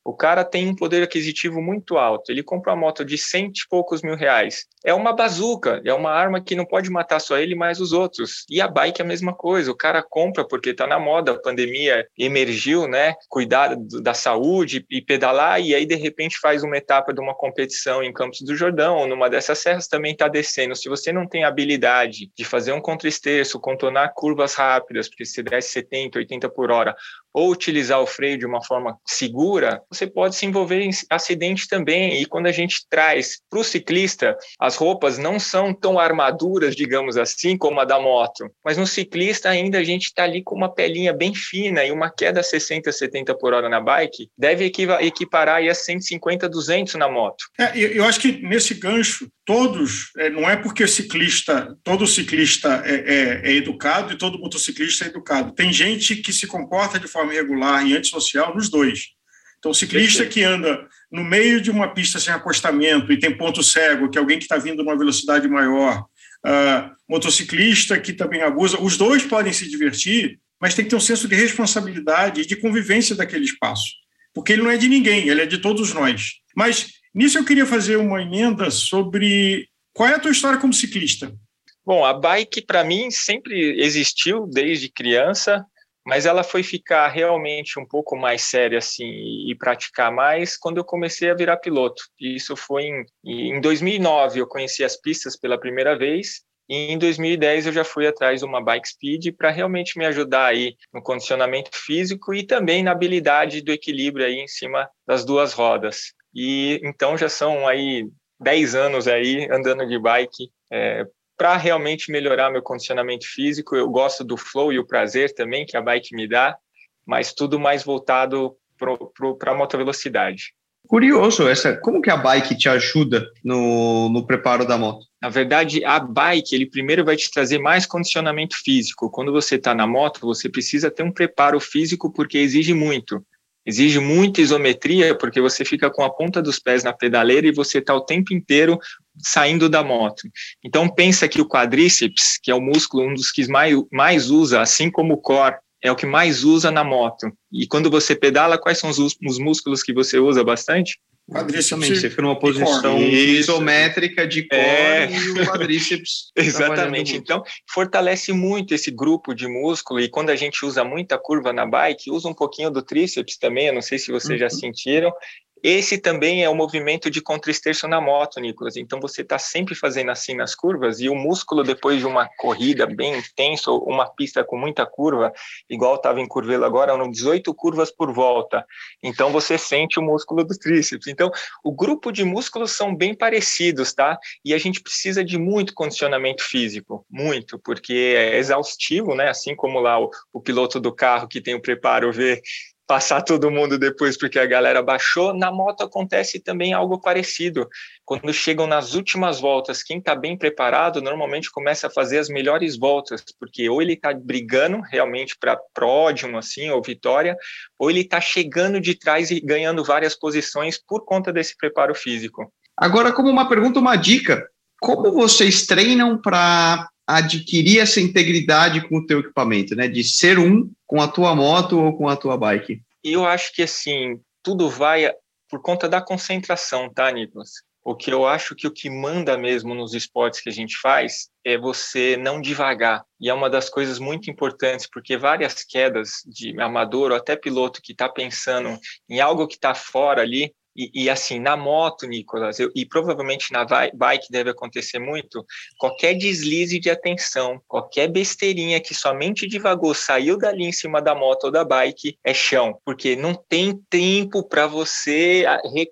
O cara tem um poder aquisitivo muito alto. Ele compra uma moto de cento e poucos mil reais. É uma bazuca, é uma arma que não pode matar só ele, mas os outros. E a bike é a mesma coisa. O cara compra porque está na moda, a pandemia emergiu, né? Cuidar da saúde e pedalar, e aí de repente faz uma etapa de uma competição em Campos do Jordão, ou numa dessas serras também está descendo. Se você não tem habilidade de fazer um contra-esterço, contornar curvas rápidas, porque se desce 70, 80 por hora, ou utilizar o freio de uma forma segura, você pode se envolver em acidente também. E quando a gente traz para o ciclista, as roupas não são tão armaduras, digamos assim, como a da moto. Mas no ciclista ainda a gente está ali com uma pelinha bem fina e uma queda 60, 70 por hora na bike deve equiparar aí a 150, 200 na moto. É, eu acho que nesse gancho, todos, é, não é porque ciclista, todo ciclista é, é, é educado e todo motociclista é educado. Tem gente que se comporta de forma irregular e antissocial nos dois. Então, o ciclista que anda no meio de uma pista sem acostamento e tem ponto cego, que é alguém que está vindo numa velocidade maior, uh, motociclista que também abusa, os dois podem se divertir, mas tem que ter um senso de responsabilidade e de convivência daquele espaço, porque ele não é de ninguém, ele é de todos nós. Mas nisso eu queria fazer uma emenda sobre qual é a tua história como ciclista. Bom, a bike para mim sempre existiu desde criança mas ela foi ficar realmente um pouco mais séria assim e praticar mais quando eu comecei a virar piloto. E isso foi em, em 2009 eu conheci as pistas pela primeira vez e em 2010 eu já fui atrás de uma bike speed para realmente me ajudar aí no condicionamento físico e também na habilidade do equilíbrio aí em cima das duas rodas. E então já são aí 10 anos aí andando de bike é, para realmente melhorar meu condicionamento físico. Eu gosto do flow e o prazer também que a bike me dá, mas tudo mais voltado para a motovelocidade. Curioso, essa, como que a bike te ajuda no, no preparo da moto? Na verdade, a bike, ele primeiro vai te trazer mais condicionamento físico. Quando você está na moto, você precisa ter um preparo físico porque exige muito. Exige muita isometria, porque você fica com a ponta dos pés na pedaleira e você está o tempo inteiro saindo da moto. Então, pensa que o quadríceps, que é o músculo, um dos que mais, mais usa, assim como o core, é o que mais usa na moto. E quando você pedala, quais são os, os músculos que você usa bastante? Quadríceps. Você fica numa posição isométrica de core é. e o quadríceps. Exatamente. Então, fortalece muito esse grupo de músculo. E quando a gente usa muita curva na bike, usa um pouquinho do tríceps também. Eu não sei se vocês uhum. já sentiram. Esse também é o movimento de contraesterço na moto, Nicolas. Então você está sempre fazendo assim nas curvas e o músculo depois de uma corrida bem intensa, uma pista com muita curva, igual estava em Curvelo agora, eram 18 curvas por volta. Então você sente o músculo do tríceps. Então o grupo de músculos são bem parecidos, tá? E a gente precisa de muito condicionamento físico, muito, porque é exaustivo, né? Assim como lá o, o piloto do carro que tem o preparo vê passar todo mundo depois porque a galera baixou. Na moto acontece também algo parecido. Quando chegam nas últimas voltas, quem está bem preparado normalmente começa a fazer as melhores voltas, porque ou ele está brigando realmente para pódio, assim, ou vitória, ou ele está chegando de trás e ganhando várias posições por conta desse preparo físico. Agora, como uma pergunta, uma dica, como vocês treinam para adquirir essa integridade com o teu equipamento, né? De ser um com a tua moto ou com a tua bike? Eu acho que assim, tudo vai por conta da concentração, tá, Nicolas? O que eu acho que o que manda mesmo nos esportes que a gente faz é você não devagar. E é uma das coisas muito importantes, porque várias quedas de amador ou até piloto que está pensando em algo que está fora ali, e, e, assim, na moto, Nicolas, eu, e provavelmente na bike deve acontecer muito, qualquer deslize de atenção, qualquer besteirinha que somente devagou saiu dali em cima da moto ou da bike é chão, porque não tem tempo para você,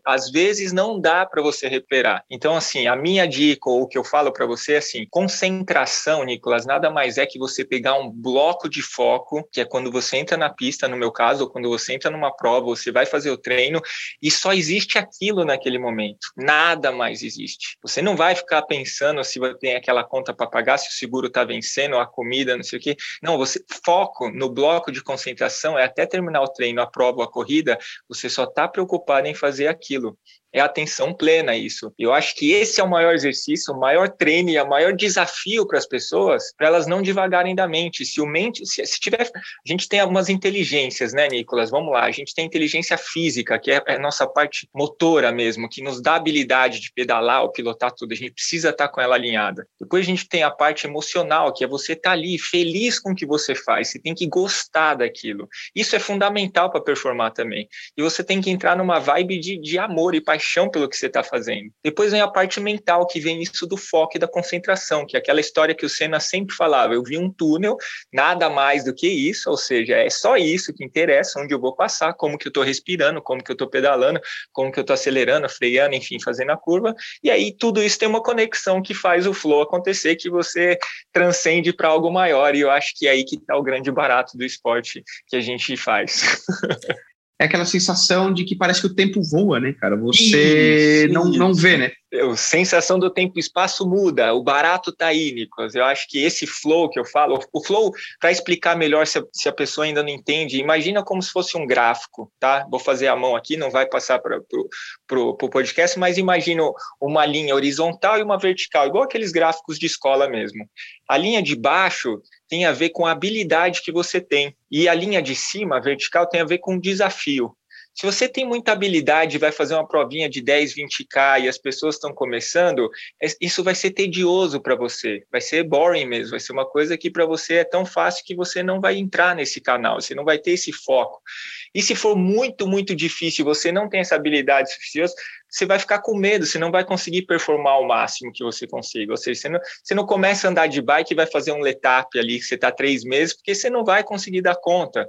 às vezes não dá para você recuperar. Então, assim, a minha dica, ou o que eu falo para você, é assim, concentração, Nicolas, nada mais é que você pegar um bloco de foco, que é quando você entra na pista, no meu caso, ou quando você entra numa prova, você vai fazer o treino, e só existe existe aquilo naquele momento. Nada mais existe. Você não vai ficar pensando se tem aquela conta para pagar, se o seguro está vencendo, a comida, não sei o quê. Não, você foco no bloco de concentração é até terminar o treino, a prova a corrida, você só está preocupado em fazer aquilo é atenção plena isso. Eu acho que esse é o maior exercício, o maior treino e o maior desafio para as pessoas, para elas não divagarem da mente. Se o mente, se, se, tiver, a gente tem algumas inteligências, né, Nicolas? Vamos lá, a gente tem inteligência física, que é a nossa parte motora mesmo, que nos dá habilidade de pedalar ou pilotar tudo. A gente precisa estar tá com ela alinhada. Depois a gente tem a parte emocional, que é você estar tá ali feliz com o que você faz. Você tem que gostar daquilo. Isso é fundamental para performar também. E você tem que entrar numa vibe de, de amor e paixão paixão pelo que você está fazendo. Depois vem a parte mental, que vem isso do foco e da concentração, que é aquela história que o Senna sempre falava: eu vi um túnel, nada mais do que isso, ou seja, é só isso que interessa, onde eu vou passar, como que eu estou respirando, como que eu estou pedalando, como que eu estou acelerando, freando, enfim, fazendo a curva. E aí tudo isso tem uma conexão que faz o flow acontecer, que você transcende para algo maior. E eu acho que é aí que está o grande barato do esporte que a gente faz. é aquela sensação de que parece que o tempo voa, né, cara? Você isso, não, isso. não vê, né? A sensação do tempo e espaço muda, o barato tá aí, Nicolas. Eu acho que esse flow que eu falo, o flow, para explicar melhor se a, se a, pessoa ainda não entende, imagina como se fosse um gráfico, tá? Vou fazer a mão aqui, não vai passar para o podcast, mas imagina uma linha horizontal e uma vertical, igual aqueles gráficos de escola mesmo. A linha de baixo tem a ver com a habilidade que você tem. E a linha de cima, vertical, tem a ver com desafio. Se você tem muita habilidade, vai fazer uma provinha de 10, 20k e as pessoas estão começando, é, isso vai ser tedioso para você, vai ser boring mesmo, vai ser uma coisa que para você é tão fácil que você não vai entrar nesse canal, você não vai ter esse foco. E se for muito, muito difícil, você não tem essa habilidade suficiente, você vai ficar com medo, você não vai conseguir performar o máximo que você consiga. Ou seja, você não, você não começa a andar de bike e vai fazer um letap ali, que você está três meses, porque você não vai conseguir dar conta.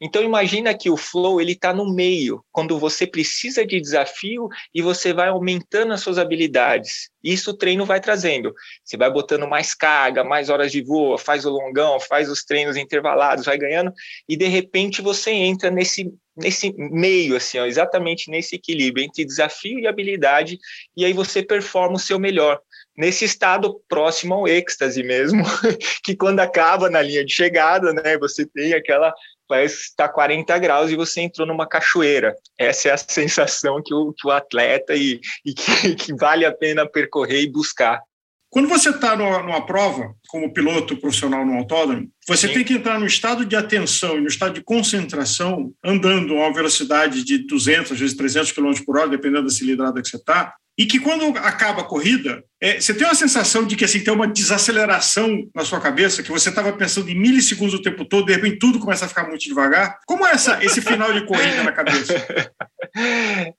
Então imagina que o flow ele está no meio, quando você precisa de desafio e você vai aumentando as suas habilidades. Isso o treino vai trazendo. Você vai botando mais carga, mais horas de voo, faz o longão, faz os treinos intervalados, vai ganhando e de repente você entra nesse nesse meio assim, ó, exatamente nesse equilíbrio entre desafio e habilidade e aí você performa o seu melhor nesse estado próximo ao êxtase mesmo, que quando acaba na linha de chegada, né, você tem aquela parece estar 40 graus e você entrou numa cachoeira. Essa é a sensação que o, que o atleta e, e que, que vale a pena percorrer e buscar. Quando você está numa prova, como piloto profissional no autódromo, você Sim. tem que entrar no estado de atenção e no estado de concentração, andando a uma velocidade de 200, às vezes 300 km por hora, dependendo da cilindrada que você está, e que quando acaba a corrida, é, você tem uma sensação de que assim, tem uma desaceleração na sua cabeça, que você estava pensando em milissegundos o tempo todo, de repente tudo começa a ficar muito devagar. Como é essa, esse final de corrida na cabeça?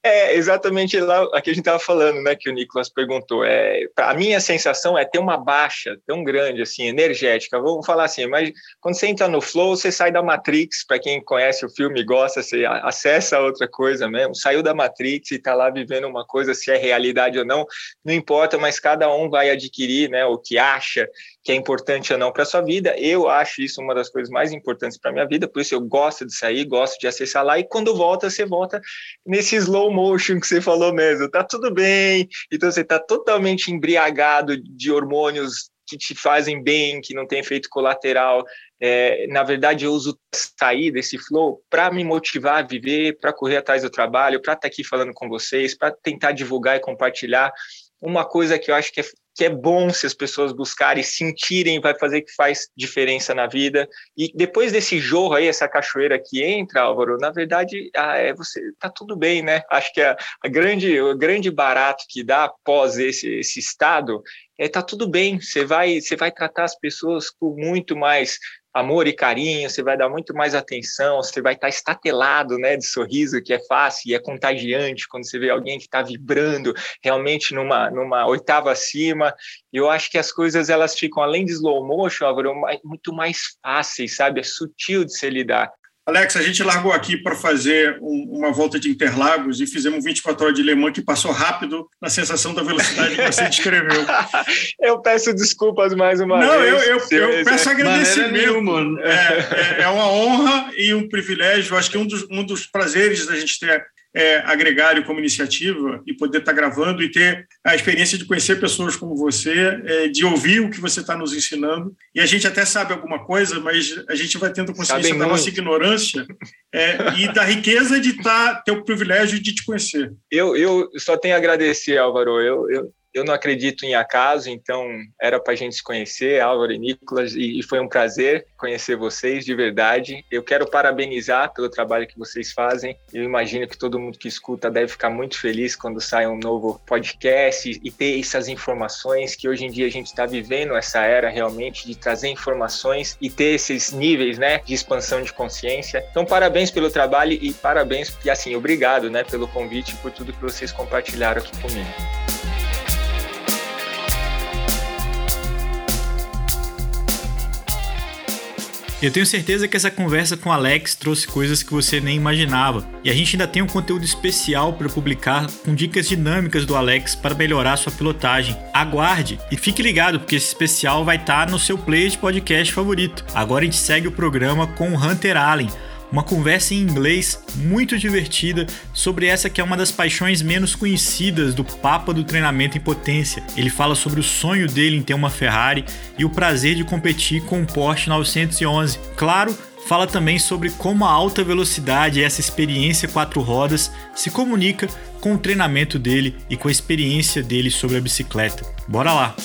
É exatamente lá a que a gente estava falando, né? Que o Nicolas perguntou. É, a minha sensação é ter uma baixa tão grande, assim, energética. Vamos falar assim, mas quando você entra no flow, você sai da Matrix. Para quem conhece o filme e gosta, você acessa outra coisa mesmo. Saiu da Matrix e está lá vivendo uma coisa, se é realidade realidade ou não, não importa, mas cada um vai adquirir né, o que acha que é importante ou não para sua vida. Eu acho isso uma das coisas mais importantes para minha vida, por isso eu gosto de sair, gosto de acessar lá, e quando volta, você volta nesse slow motion que você falou mesmo. Tá tudo bem, então você está totalmente embriagado de hormônios que te fazem bem, que não tem efeito colateral. É, na verdade, eu uso sair desse flow para me motivar a viver, para correr atrás do trabalho, para estar tá aqui falando com vocês, para tentar divulgar e compartilhar uma coisa que eu acho que é, que é bom se as pessoas buscarem, sentirem, vai fazer que faz diferença na vida. E depois desse jorro aí, essa cachoeira que entra, Álvaro, na verdade, ah, é, você tá tudo bem, né? Acho que a, a, grande, o grande barato que dá após esse, esse estado é tá tudo bem. Você vai, você vai tratar as pessoas com muito mais amor e carinho, você vai dar muito mais atenção, você vai estar estatelado, né, de sorriso, que é fácil e é contagiante quando você vê alguém que está vibrando realmente numa, numa oitava acima. Eu acho que as coisas elas ficam além de slow motion, Álvaro, muito mais fáceis, sabe? É sutil de se lidar. Alex, a gente largou aqui para fazer um, uma volta de Interlagos e fizemos 24 horas de Le Mans que passou rápido na sensação da velocidade que você descreveu. eu peço desculpas mais uma Não, vez. Não, eu, eu, eu peço agradecimento. É, é, é, uma honra e um privilégio. Acho que um dos, um dos prazeres da gente ter é, a Gregário como iniciativa e poder estar gravando e ter a experiência de conhecer pessoas como você, é, de ouvir o que você está nos ensinando. E a gente até sabe alguma coisa, mas a gente vai tendo consciência Sabem da muito. nossa ignorância é, e da riqueza de estar, ter o privilégio de te conhecer. Eu, eu só tenho a agradecer, Álvaro. Eu, eu, eu não acredito em acaso, então era para a gente se conhecer, Álvaro e Nicolas, e, foi um prazer conhecer vocês de verdade. Eu quero parabenizar pelo trabalho que vocês fazem. Eu imagino que todo mundo que escuta deve ficar muito feliz quando sai um novo podcast e ter essas informações que hoje em dia a gente está vivendo essa era realmente de trazer informações e ter esses níveis, né, de expansão de consciência. Então, parabéns pelo trabalho e parabéns e assim, obrigado, né, pelo convite e por tudo que vocês compartilharam aqui comigo. Eu tenho certeza que essa conversa com Alex trouxe coisas que você nem imaginava. E a gente ainda tem um conteúdo especial para publicar com dicas dinâmicas do Alex para melhorar sua pilotagem. Aguarde e fique ligado porque esse especial vai estar tá no seu player de podcast favorito. Agora a gente segue o programa com o Hunter Allen uma conversa em inglês muito divertida sobre essa que é uma das paixões menos conhecidas do Papa do treinamento em potência. Ele fala sobre o sonho dele em ter uma Ferrari e o prazer de competir com o Porsche 911. Claro, fala também sobre como a alta velocidade e essa experiência quatro rodas se comunica com o treinamento dele e com a experiência dele sobre a bicicleta. Bora lá!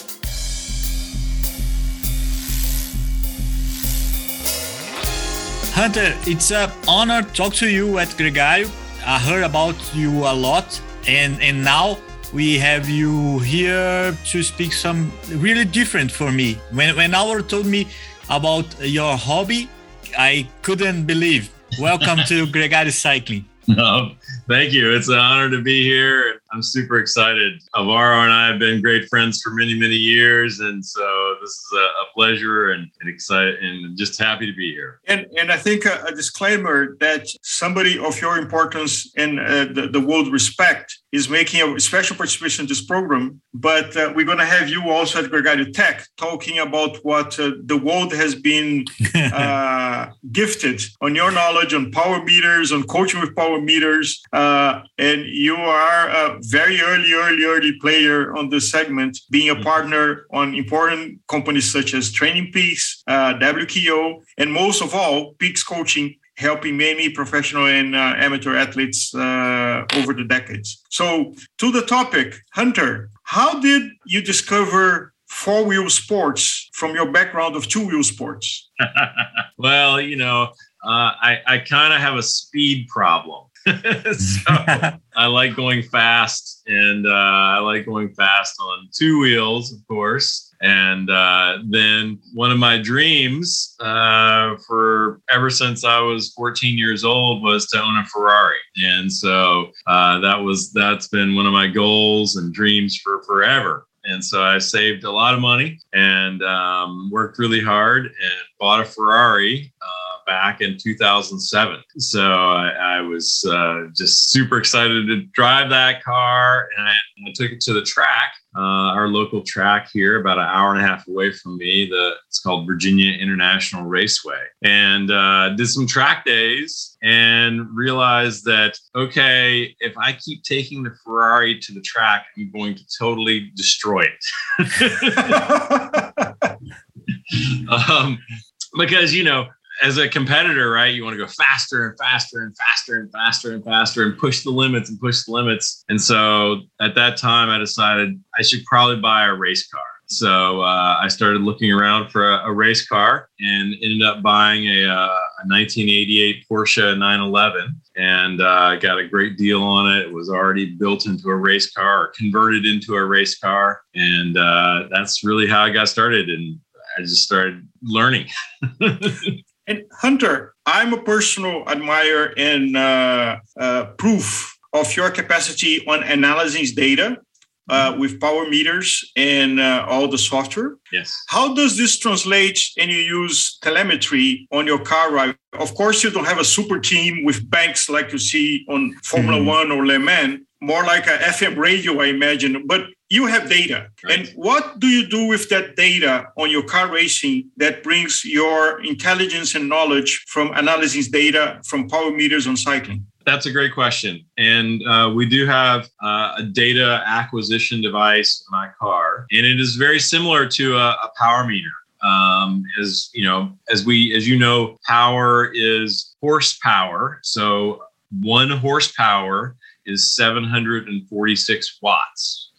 Hunter, it's an honor to talk to you at Gregario. I heard about you a lot, and and now we have you here to speak some really different for me. When when Albert told me about your hobby, I couldn't believe. Welcome to Gregario Cycling. No, thank you. It's an honor to be here. I'm super excited. Alvaro and I have been great friends for many, many years, and so this is a, a pleasure and, and excited and just happy to be here. And and I think a, a disclaimer that somebody of your importance and uh, the, the world respect is making a special participation in this program. But uh, we're going to have you also at Gregario Tech talking about what uh, the world has been uh, gifted on your knowledge on power meters, on coaching with power meters. Uh, and you are a very early, early, early player on this segment, being a mm-hmm. partner on important companies such as Training Peaks, uh, WKO, and most of all, Peaks Coaching helping many professional and uh, amateur athletes uh, over the decades. So, to the topic, Hunter, how did you discover four wheel sports from your background of two wheel sports? well, you know, uh, I, I kind of have a speed problem. so I like going fast, and uh, I like going fast on two wheels, of course. And uh, then one of my dreams uh, for ever since I was 14 years old was to own a Ferrari, and so uh, that was that's been one of my goals and dreams for forever. And so I saved a lot of money and um, worked really hard and bought a Ferrari. Uh, back in 2007. So I, I was uh, just super excited to drive that car, and I, I took it to the track. Uh, our local track here, about an hour and a half away from me. The it's called Virginia International Raceway, and uh, did some track days and realized that okay, if I keep taking the Ferrari to the track, I'm going to totally destroy it. um, because you know as a competitor, right, you want to go faster and faster and faster and faster and faster and push the limits and push the limits. And so at that time, I decided I should probably buy a race car. So uh, I started looking around for a, a, race car and ended up buying a, uh, a 1988 Porsche 911 and uh, got a great deal on it. It was already built into a race car or converted into a race car. And uh, that's really how I got started. And I just started learning. And Hunter, I'm a personal admirer and uh, uh, proof of your capacity on analyzing data uh, with power meters and uh, all the software. Yes. How does this translate and you use telemetry on your car ride? Of course, you don't have a super team with banks like you see on Formula mm-hmm. One or Le Mans, more like a FM radio, I imagine. But you have data. Right. And what do you do with that data on your car racing that brings your intelligence and knowledge from analysis data from power meters on cycling? That's a great question. And uh, we do have uh, a data acquisition device in my car, and it is very similar to a, a power meter. Um, as you know, as we, as you know, power is horsepower. So one horsepower is 746 watts.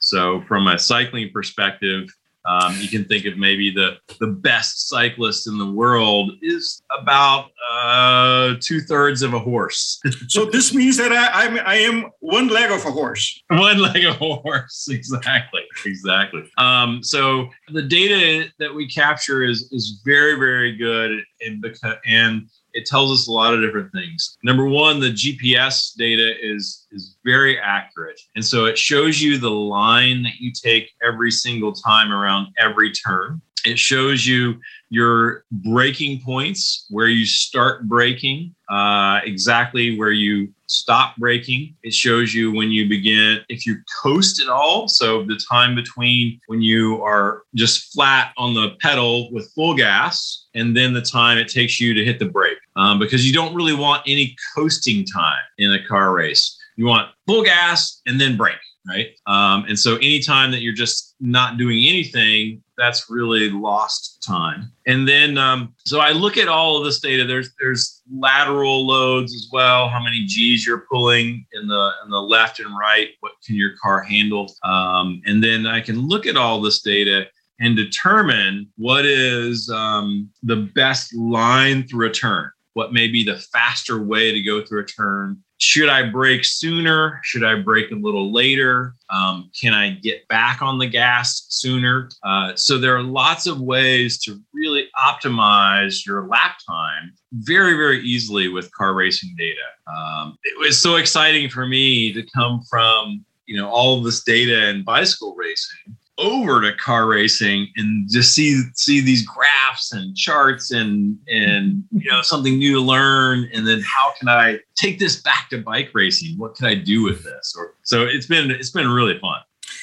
So from a cycling perspective, um, you can think of maybe the the best cyclist in the world is about uh, two thirds of a horse. so this means that I, I'm I am one leg of a horse. one leg of a horse, exactly, exactly. Um, so the data that we capture is is very very good, and because and it tells us a lot of different things. Number one, the GPS data is is very accurate, and so it shows you the line that you take every single time around every turn. It shows you your braking points, where you start braking, uh, exactly where you stop braking. It shows you when you begin, if you coast at all. So the time between when you are just flat on the pedal with full gas and then the time it takes you to hit the brake, um, because you don't really want any coasting time in a car race. You want full gas and then brake right? Um, and so anytime that you're just not doing anything, that's really lost time. And then, um, so I look at all of this data. There's there's lateral loads as well. How many G's you're pulling in the in the left and right? What can your car handle? Um, and then I can look at all this data and determine what is um, the best line through a turn. What may be the faster way to go through a turn? Should I brake sooner? Should I brake a little later? Um, can I get back on the gas sooner? Uh, so there are lots of ways to really optimize your lap time very, very easily with car racing data. Um, it was so exciting for me to come from you know all this data in bicycle racing over to car racing and just see see these graphs and charts and and you know something new to learn and then how can I take this back to bike racing? What can I do with this? Or so it's been it's been really fun.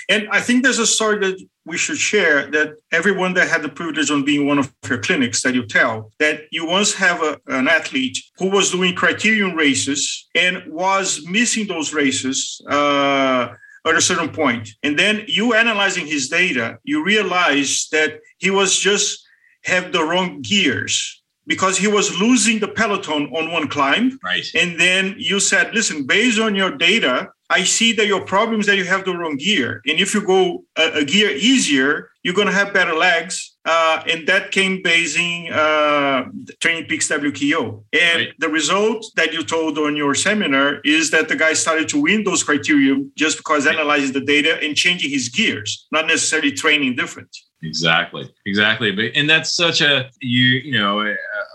And I think there's a story that we should share that everyone that had the privilege of being one of your clinics that you tell that you once have a, an athlete who was doing criterium races and was missing those races uh, at a certain point. And then you analyzing his data, you realize that he was just have the wrong gears because he was losing the peloton on one climb. Right. And then you said, listen, based on your data, I see that your problem is that you have the wrong gear. And if you go a, a gear easier, you're going to have better legs. Uh, and that came basing uh, Training Peaks WKO. And right. the result that you told on your seminar is that the guy started to win those criteria just because right. analyzing the data and changing his gears, not necessarily training different. Exactly, exactly. But and that's such a you you know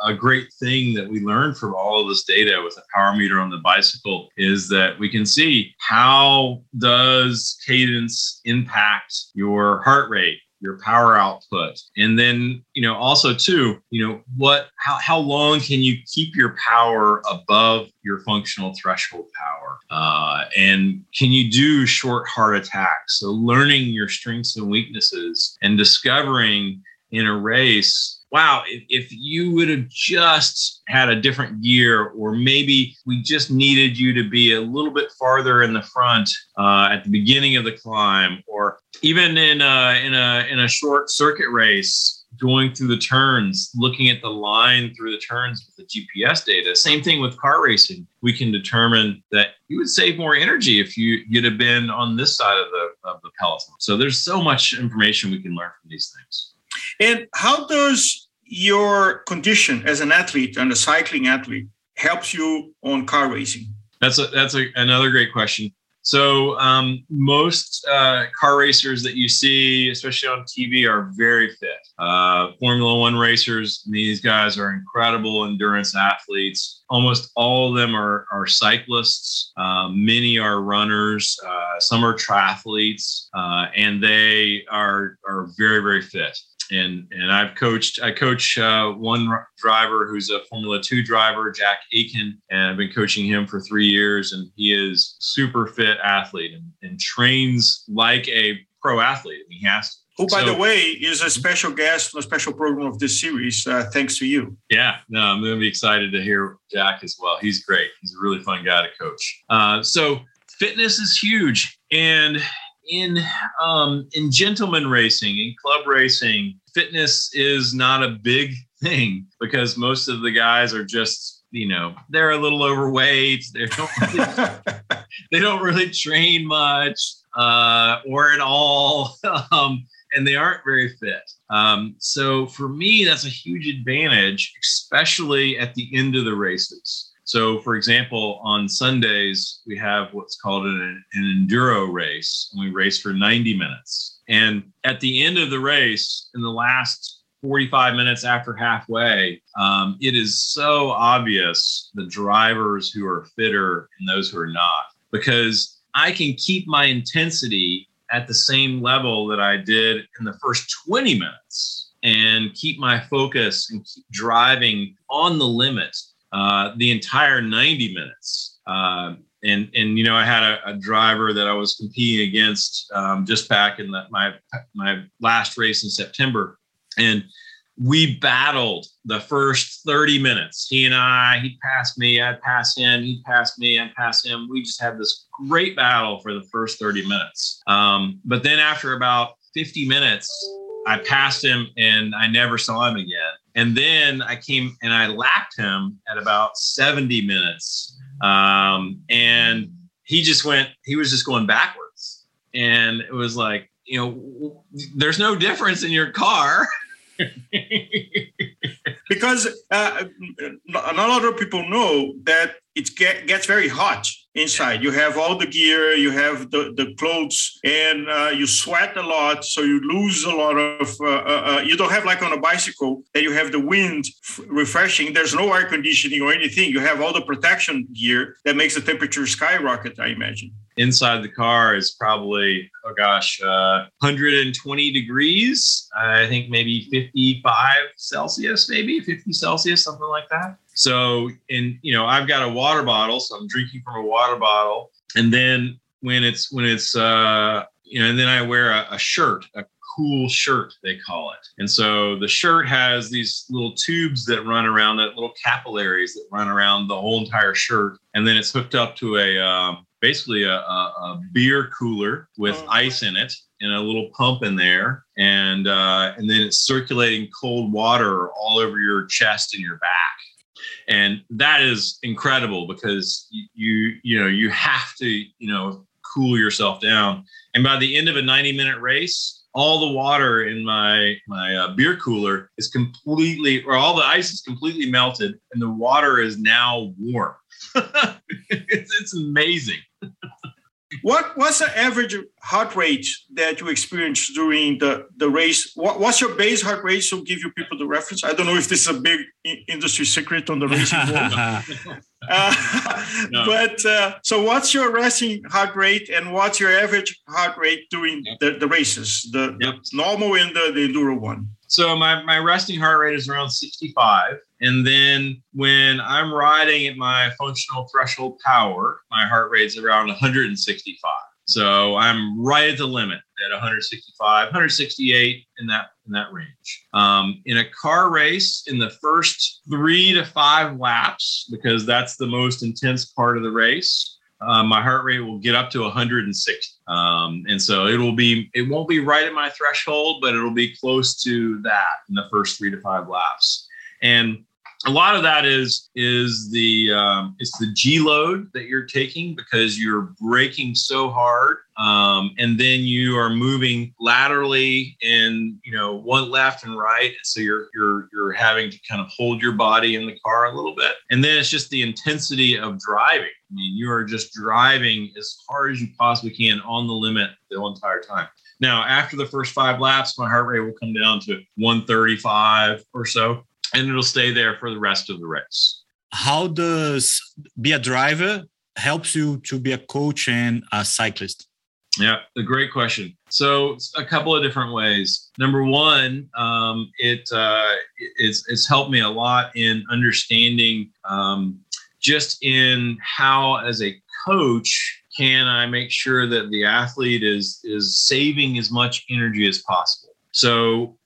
a, great thing that we learned from all of this data with a power meter on the bicycle is that we can see how does cadence impact your heart rate your power output. And then you know also too you know what how, how long can you keep your power above your functional threshold power? Uh, and can you do short heart attacks? So learning your strengths and weaknesses and discovering in a race wow, if, if you would have just had a different gear, or maybe we just needed you to be a little bit farther in the front uh, at the beginning of the climb, or even in a, in a in a short circuit race, going through the turns, looking at the line through the turns with the GPS data. Same thing with car racing. We can determine that you would save more energy if you you'd have been on this side of the of the peloton. So there's so much information we can learn from these things. And how does your condition as an athlete and a cycling athlete helps you on car racing? That's a, that's a, another great question. So um, most uh, car racers that you see, especially on TV, are very fit. Uh, Formula One racers, these guys are incredible endurance athletes. Almost all of them are, are cyclists. Uh, many are runners. Uh, some are triathletes, uh, and they are are very very fit and and I've coached. I coach uh, one driver who's a Formula Two driver, Jack Aiken, and I've been coaching him for three years. And he is super fit athlete and, and trains like a pro athlete. He has to. Who, by So- the way, is a special guest on a special program of this series, uh, thanks to you. Yeah, no, I'm going to be excited to hear Jack as well. He's great. He's a really fun guy to coach. Uh, so fitness is huge, and in um, in gentleman racing, in club racing, fitness is not a big thing because most of the guys are just you know they're a little overweight. They don't really, they don't really train much uh, or at all. um, and they aren't very fit. Um, so for me, that's a huge advantage, especially at the end of the races. So, for example, on Sundays, we have what's called an, an enduro race, and we race for 90 minutes. And at the end of the race, in the last 45 minutes after halfway, um, it is so obvious the drivers who are fitter and those who are not, because I can keep my intensity at the same level that I did in the first 20 minutes and keep my focus and keep driving on the limit uh, the entire 90 minutes. Uh, and, and, you know, I had a, a driver that I was competing against um, just back in the, my, my last race in September. And we battled the first 30 minutes. He and I, he'd pass me, I'd pass him, he'd pass me, I'd pass him. We just had this great battle for the first 30 minutes. Um, but then after about 50 minutes, I passed him and I never saw him again. And then I came and I lapped him at about 70 minutes. Um, and he just went, he was just going backwards. And it was like, you know, there's no difference in your car. because uh, not a lot of people know that it get, gets very hot inside. You have all the gear, you have the, the clothes, and uh, you sweat a lot. So you lose a lot of, uh, uh, you don't have like on a bicycle that you have the wind f- refreshing. There's no air conditioning or anything. You have all the protection gear that makes the temperature skyrocket, I imagine. Inside the car is probably, oh gosh, uh, 120 degrees. I think maybe 55 Celsius, maybe 50 Celsius, something like that. So, and you know, I've got a water bottle, so I'm drinking from a water bottle. And then when it's when it's uh, you know, and then I wear a, a shirt, a cool shirt they call it. And so the shirt has these little tubes that run around it, little capillaries that run around the whole entire shirt, and then it's hooked up to a um, basically a, a, a beer cooler with Oh. ice in it and a little pump in there. And uh, and then it's circulating cold water all over your chest and your back. And that is incredible because you you, know you have to you know cool yourself down. And by the end of a 90 minute race all the water in my my uh, beer cooler is completely or all the ice is completely melted and the water is now warm it's, it's amazing What what's the average heart rate that you experience during the, the race? What, what's your base heart rate? So give you people the reference. I don't know if this is a big industry secret on the racing world. Uh, No. But uh, so what's your resting heart rate and what's your average heart rate during Yep. the, the races, the, Yep. the normal and the, the enduro one? So my, my resting heart rate is around 65. And then when I'm riding at my functional threshold power, my heart rate's around 165. So I'm right at the limit at 165, 168 in that in that range. Um, in a car race, in the first three to five laps, because that's the most intense part of the race, uh, my heart rate will get up to 160. Um, and so it will be, it won't be right at my threshold, but it'll be close to that in the first three to five laps. And a lot of that is is the um, it's the G load that you're taking because you're braking so hard, um, and then you are moving laterally and you know one left and right, so you're you're you're having to kind of hold your body in the car a little bit, and then it's just the intensity of driving. I mean, you are just driving as hard as you possibly can on the limit the entire time. Now, after the first five laps, my heart rate will come down to 135 or so, and it'll stay there for the rest of the race. How does be a driver helps you to be a coach and a cyclist? Yeah, a great question. So, a couple of different ways. Number one, um, it uh, it's, it's helped me a lot in understanding um, just in how, as a coach, can I make sure that the athlete is is saving as much energy as possible? So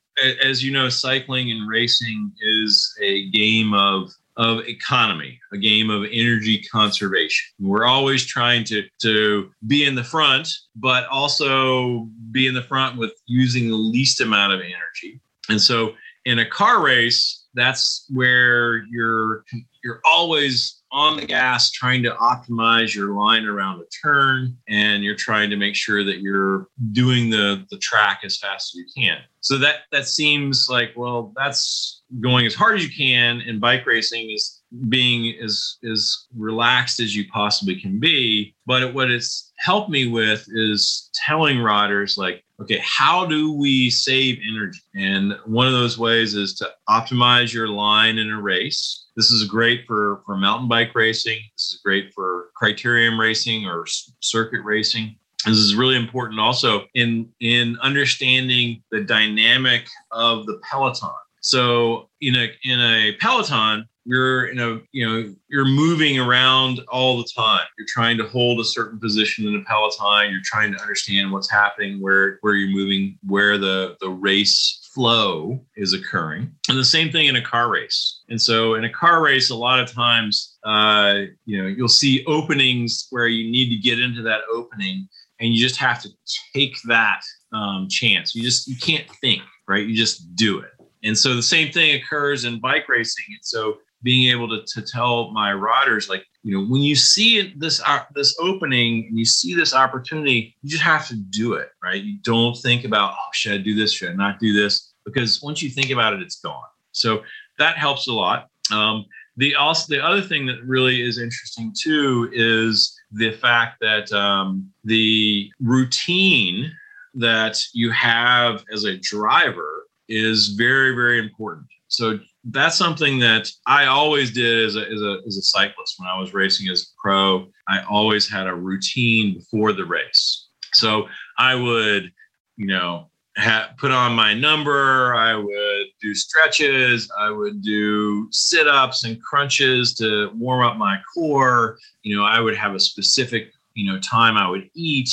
as you know, cycling and racing is a game of of economy, a game of energy conservation. We're always trying to to be in the front, but also be in the front with using the least amount of energy. And so in a car race, that's where you're you're always on the gas trying to optimize your line around a turn and you're trying to make sure that you're doing the the track as fast as you can. So that that seems like well that's going as hard as you can and bike racing is being as as relaxed as you possibly can be. But what it's helped me with is telling riders like okay how do we save energy? And one of those ways is to optimize your line in a race. This is great for for mountain bike racing. This is great for criterium racing or circuit racing. This is really important also in in understanding the dynamic of the peloton. So in a in a peloton you're you know you know you're moving around all the time you're trying to hold a certain position in a peloton you're trying to understand what's happening where where you're moving where the the race flow is occurring and the same thing in a car race and so in a car race a lot of times uh, you know you'll see openings where you need to get into that opening and you just have to take that um, chance. You just you can't think, right? You just do it. And so the same thing occurs in bike racing. And so being able to, to tell my riders, like, you know, when you see this uh, this opening and you see this opportunity, you just have to do it, right? You don't think about, oh, should I do this? Should I not do this? Because once you think about it, it's gone. So that helps a lot. Um, the also the other thing that really is interesting too is the fact that um, the routine that you have as a driver is very very important so that's something that i always did as a, as a, as a cyclist when i was racing as a pro i always had a routine before the race so i would you know ha- put on my number. I would do stretches. I would do sit ups and crunches to warm up my core. You know, I would have a specific, you know, time I would eat.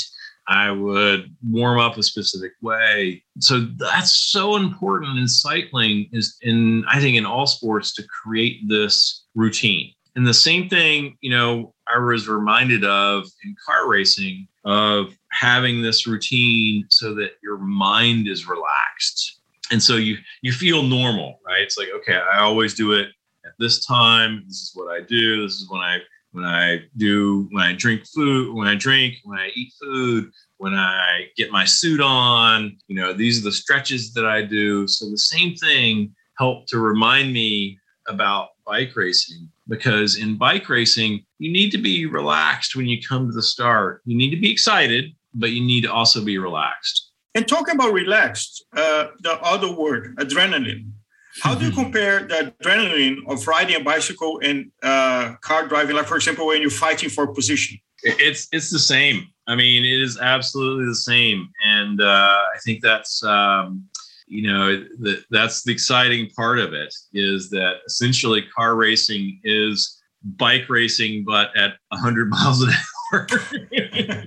I would warm up a specific way. So that's so important in cycling is in I think in all sports to create this routine. And the same thing, you know, I was reminded of in car racing of having this routine so that your mind is relaxed and so you you feel normal right it's like okay i always do it at this time this is what i do this is when i when i do when i drink food when i drink when i eat food when i get my suit on you know these are the stretches that i do so the same thing helped to remind me about bike racing because in bike racing you need to be relaxed when you come to the start you need to be excited but you need to also be relaxed. And talking about relaxed, uh, the other word, adrenaline. How do you mm-hmm. compare the adrenaline of riding a bicycle and uh, car driving? Like, for example, when you're fighting for position. It's it's the same. I mean, it is absolutely the same, and uh, I think that's um, you know the, that's the exciting part of it is that essentially car racing is bike racing, but at 100 miles an hour.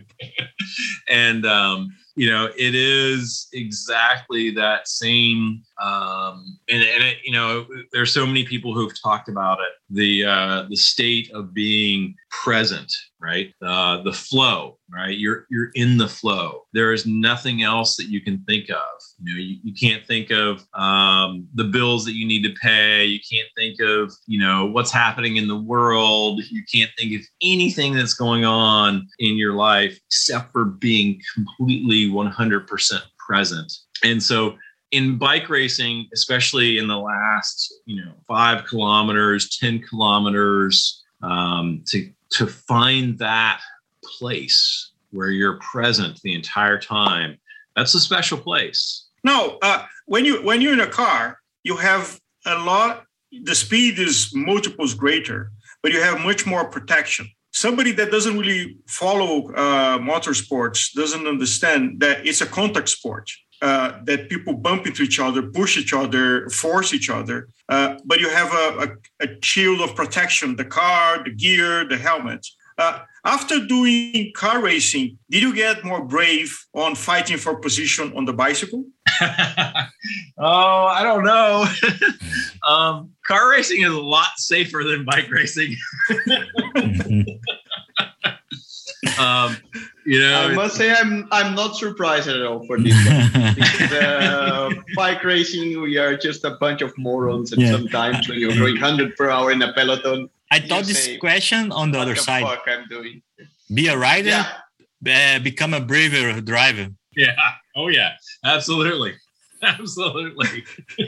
and um, you know it is exactly that same um, and, and it, you know there's so many people who've talked about it. The uh, the state of being present right? Uh, the flow right? You're you're in the flow. There is nothing else that you can think of. You know you, you can't think of um, the bills that you need to pay. You can't think of you know what's happening in the world. You can't think of anything that's going on in your life except for being completely 100% present. And so in bike racing, especially in the last, you know, five kilometers, 10 kilometers, um, to, to find that place where you're present the entire time, that's a special place. No, uh, when you when you're in a car, you have a lot. The speed is multiples greater, but you have much more protection. Somebody that doesn't really follow uh, motorsports doesn't understand that it's a contact sport uh, that people bump into each other, push each other, force each other. Uh, but you have a, a, a, shield of protection the car, the gear, the helmet. Uh, after doing car racing, did you get more brave on fighting for position on the bicycle? oh, I don't know. um, car racing is a lot safer than bike racing. um, you know, I must say I'm I'm not surprised at all for this. Because, uh, bike racing, we are just a bunch of morons, and Yeah. sometimes when you're going 100 per hour in a peloton, I thought this say, question on the what other the side. fuck I'm doing? Be a rider, Yeah, uh, become a braver driver. yeah. Oh, yeah. Absolutely. Absolutely.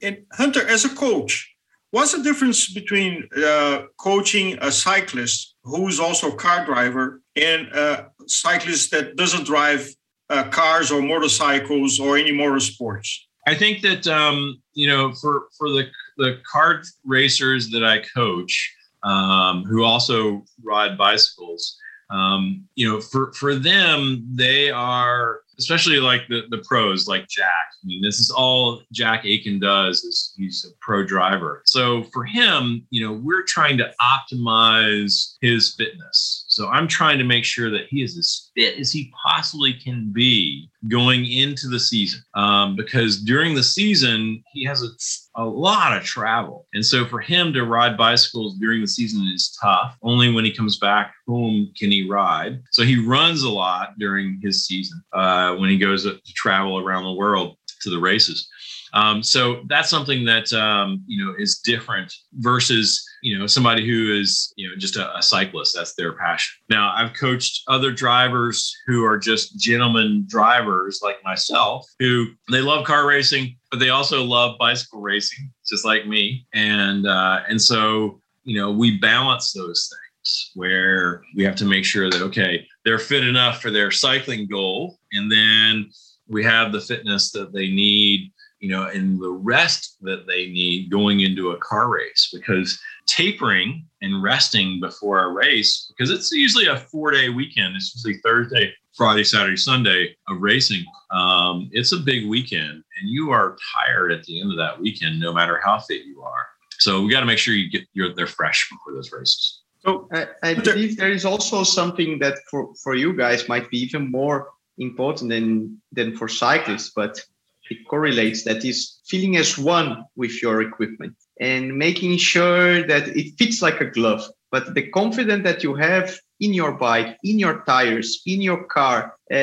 And Hunter, as a coach, what's the difference between uh, coaching a cyclist who's also a car driver and a cyclist that doesn't drive uh, cars or motorcycles or any motorsports? I think that um, you know, for for the the kart racers that I coach, um, who also ride bicycles, um, you know, for for them, they are especially like the the pros, like Jack. I mean, this is all Jack Aiken does. Is he's a pro driver. So for him, you know, we're trying to optimize his fitness. So I'm trying to make sure that he is as fit as he possibly can be going into the season. Um, because during the season, he has a, a lot of travel. And so for him to ride bicycles during the season is tough. Only when he comes back home can he ride. So he runs a lot during his season uh, when he goes to travel around the world to the races. Um, so that's something that um, you know is different versus you know somebody who is you know just a, a cyclist. That's their passion. Now I've coached other drivers who are just gentlemen drivers like myself, who they love car racing, but they also love bicycle racing, just like me. And uh, and so you know we balance those things where we have to make sure that okay they're fit enough for their cycling goal, and then we have the fitness that they need you know, and the rest that they need going into a car race because tapering and resting before a race, because it's usually a four day weekend, it's usually Thursday, Friday, Saturday, Sunday of racing. Um, it's a big weekend and you are tired at the end of that weekend, no matter how fit you are. So we got to make sure you get you're they're fresh before those races. So, I, I believe there is also something that for, for you guys might be even more important than than for cyclists, but it correlates that is feeling as one with your equipment and making sure that it fits like a glove. But the confidence that you have in your bike, in your tires, in your car, uh,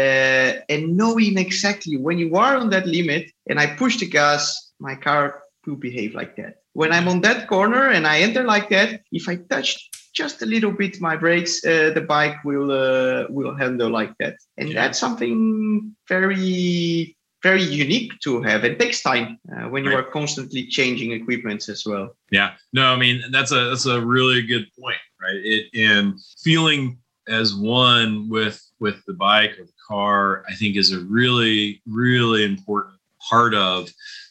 and knowing exactly when you are on that limit and I push the gas, my car will behave like that. When I'm on that corner and I enter like that, if I touch just a little bit my brakes, uh, the bike will uh, will handle like that, and Yeah. that's something very very unique to have. It takes time uh, when you Right. are constantly changing equipments as well. Yeah, no, I mean that's a that's a really good point, right? It and feeling as one with with the bike or the car, I think is a really really important part of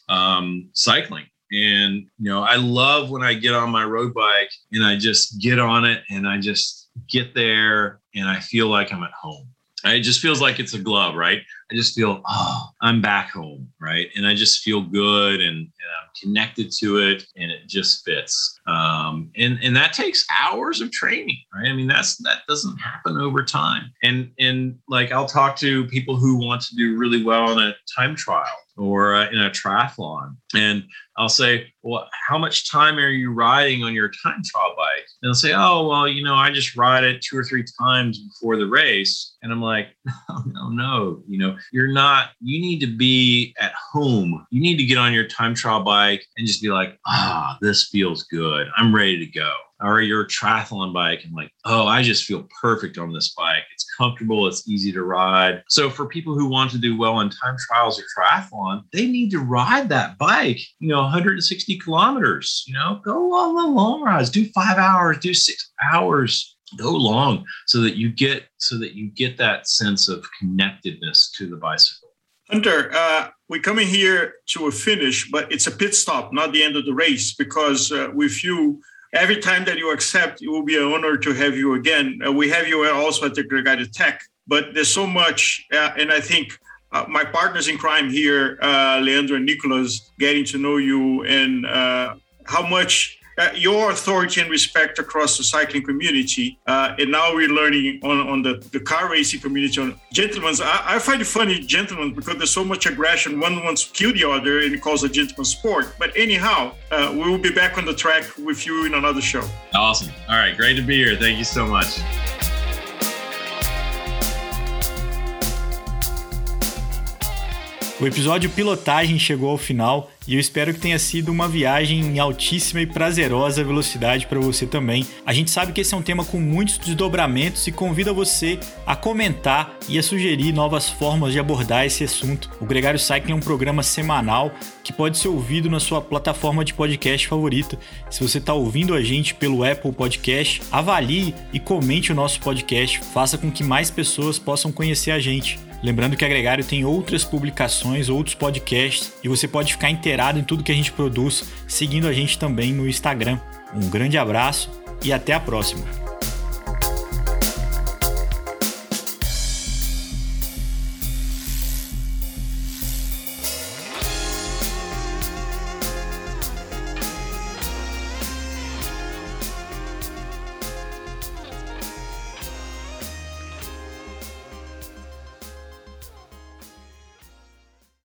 um, cycling. And you know, I love when I get on my road bike and I just get on it and I just get there and I feel like I'm at home. It just feels like it's a glove, right? I just feel, oh, I'm back home, right? And I just feel good and, and I'm connected to it and it just fits. Um, and and that takes hours of training, right? I mean, that's that doesn't happen over time. And and like I'll talk to people who want to do really well in a time trial or uh, in a triathlon, and I'll say, well, how much time are you riding on your time trial bike? And they'll say, oh, well, you know, I just ride it two or three times before the race. And I'm like, no, no, no. You know, you're not, you need to be at home. You need to get on your time trial bike and just be like, ah, this feels good. I'm ready to go. Or your triathlon bike and like, oh, I just feel perfect on this bike. It's comfortable, it's easy to ride. So for people who want to do well in time trials or triathlon, they need to ride that bike, you know, 160 kilometers, you know, go on the long rides, do five hours, do six hours, go long so that you get so that you get that sense of connectedness to the bicycle. Hunter, uh, we're coming here to a finish, but it's a pit stop, not the end of the race, because uh, with you, every time that you accept, it will be an honor to have you again. Uh, we have you also at the Gregario Tech, but there's so much, uh, and I think uh, my partners in crime here, uh, Leandro and Nicholas, getting to know you and uh, how much uh, your authority and respect across the cycling community. Uh, and now we're learning on, on the, the car racing community on gentlemen's. I, I, find it funny, gentlemen, because there's so much aggression. One wants to kill the other and it calls a gentleman's sport. But anyhow, uh, we will be back on the track with you in another show. Awesome. All right. Great to be here. Thank you so much. O episódio Pilotagem chegou ao final e eu espero que tenha sido uma viagem em altíssima e prazerosa velocidade para você também. A gente sabe que esse é um tema com muitos desdobramentos e convida você a comentar e a sugerir novas formas de abordar esse assunto. O Gregário Cycling é um programa semanal que pode ser ouvido na sua plataforma de podcast favorita. Se você está ouvindo a gente pelo Apple Podcast, avalie e comente o nosso podcast, faça com que mais pessoas possam conhecer a gente. Lembrando que a Gregário tem outras publicações, outros podcasts e você pode ficar inteirado em tudo que a gente produz seguindo a gente também no Instagram. Um grande abraço e até a próxima!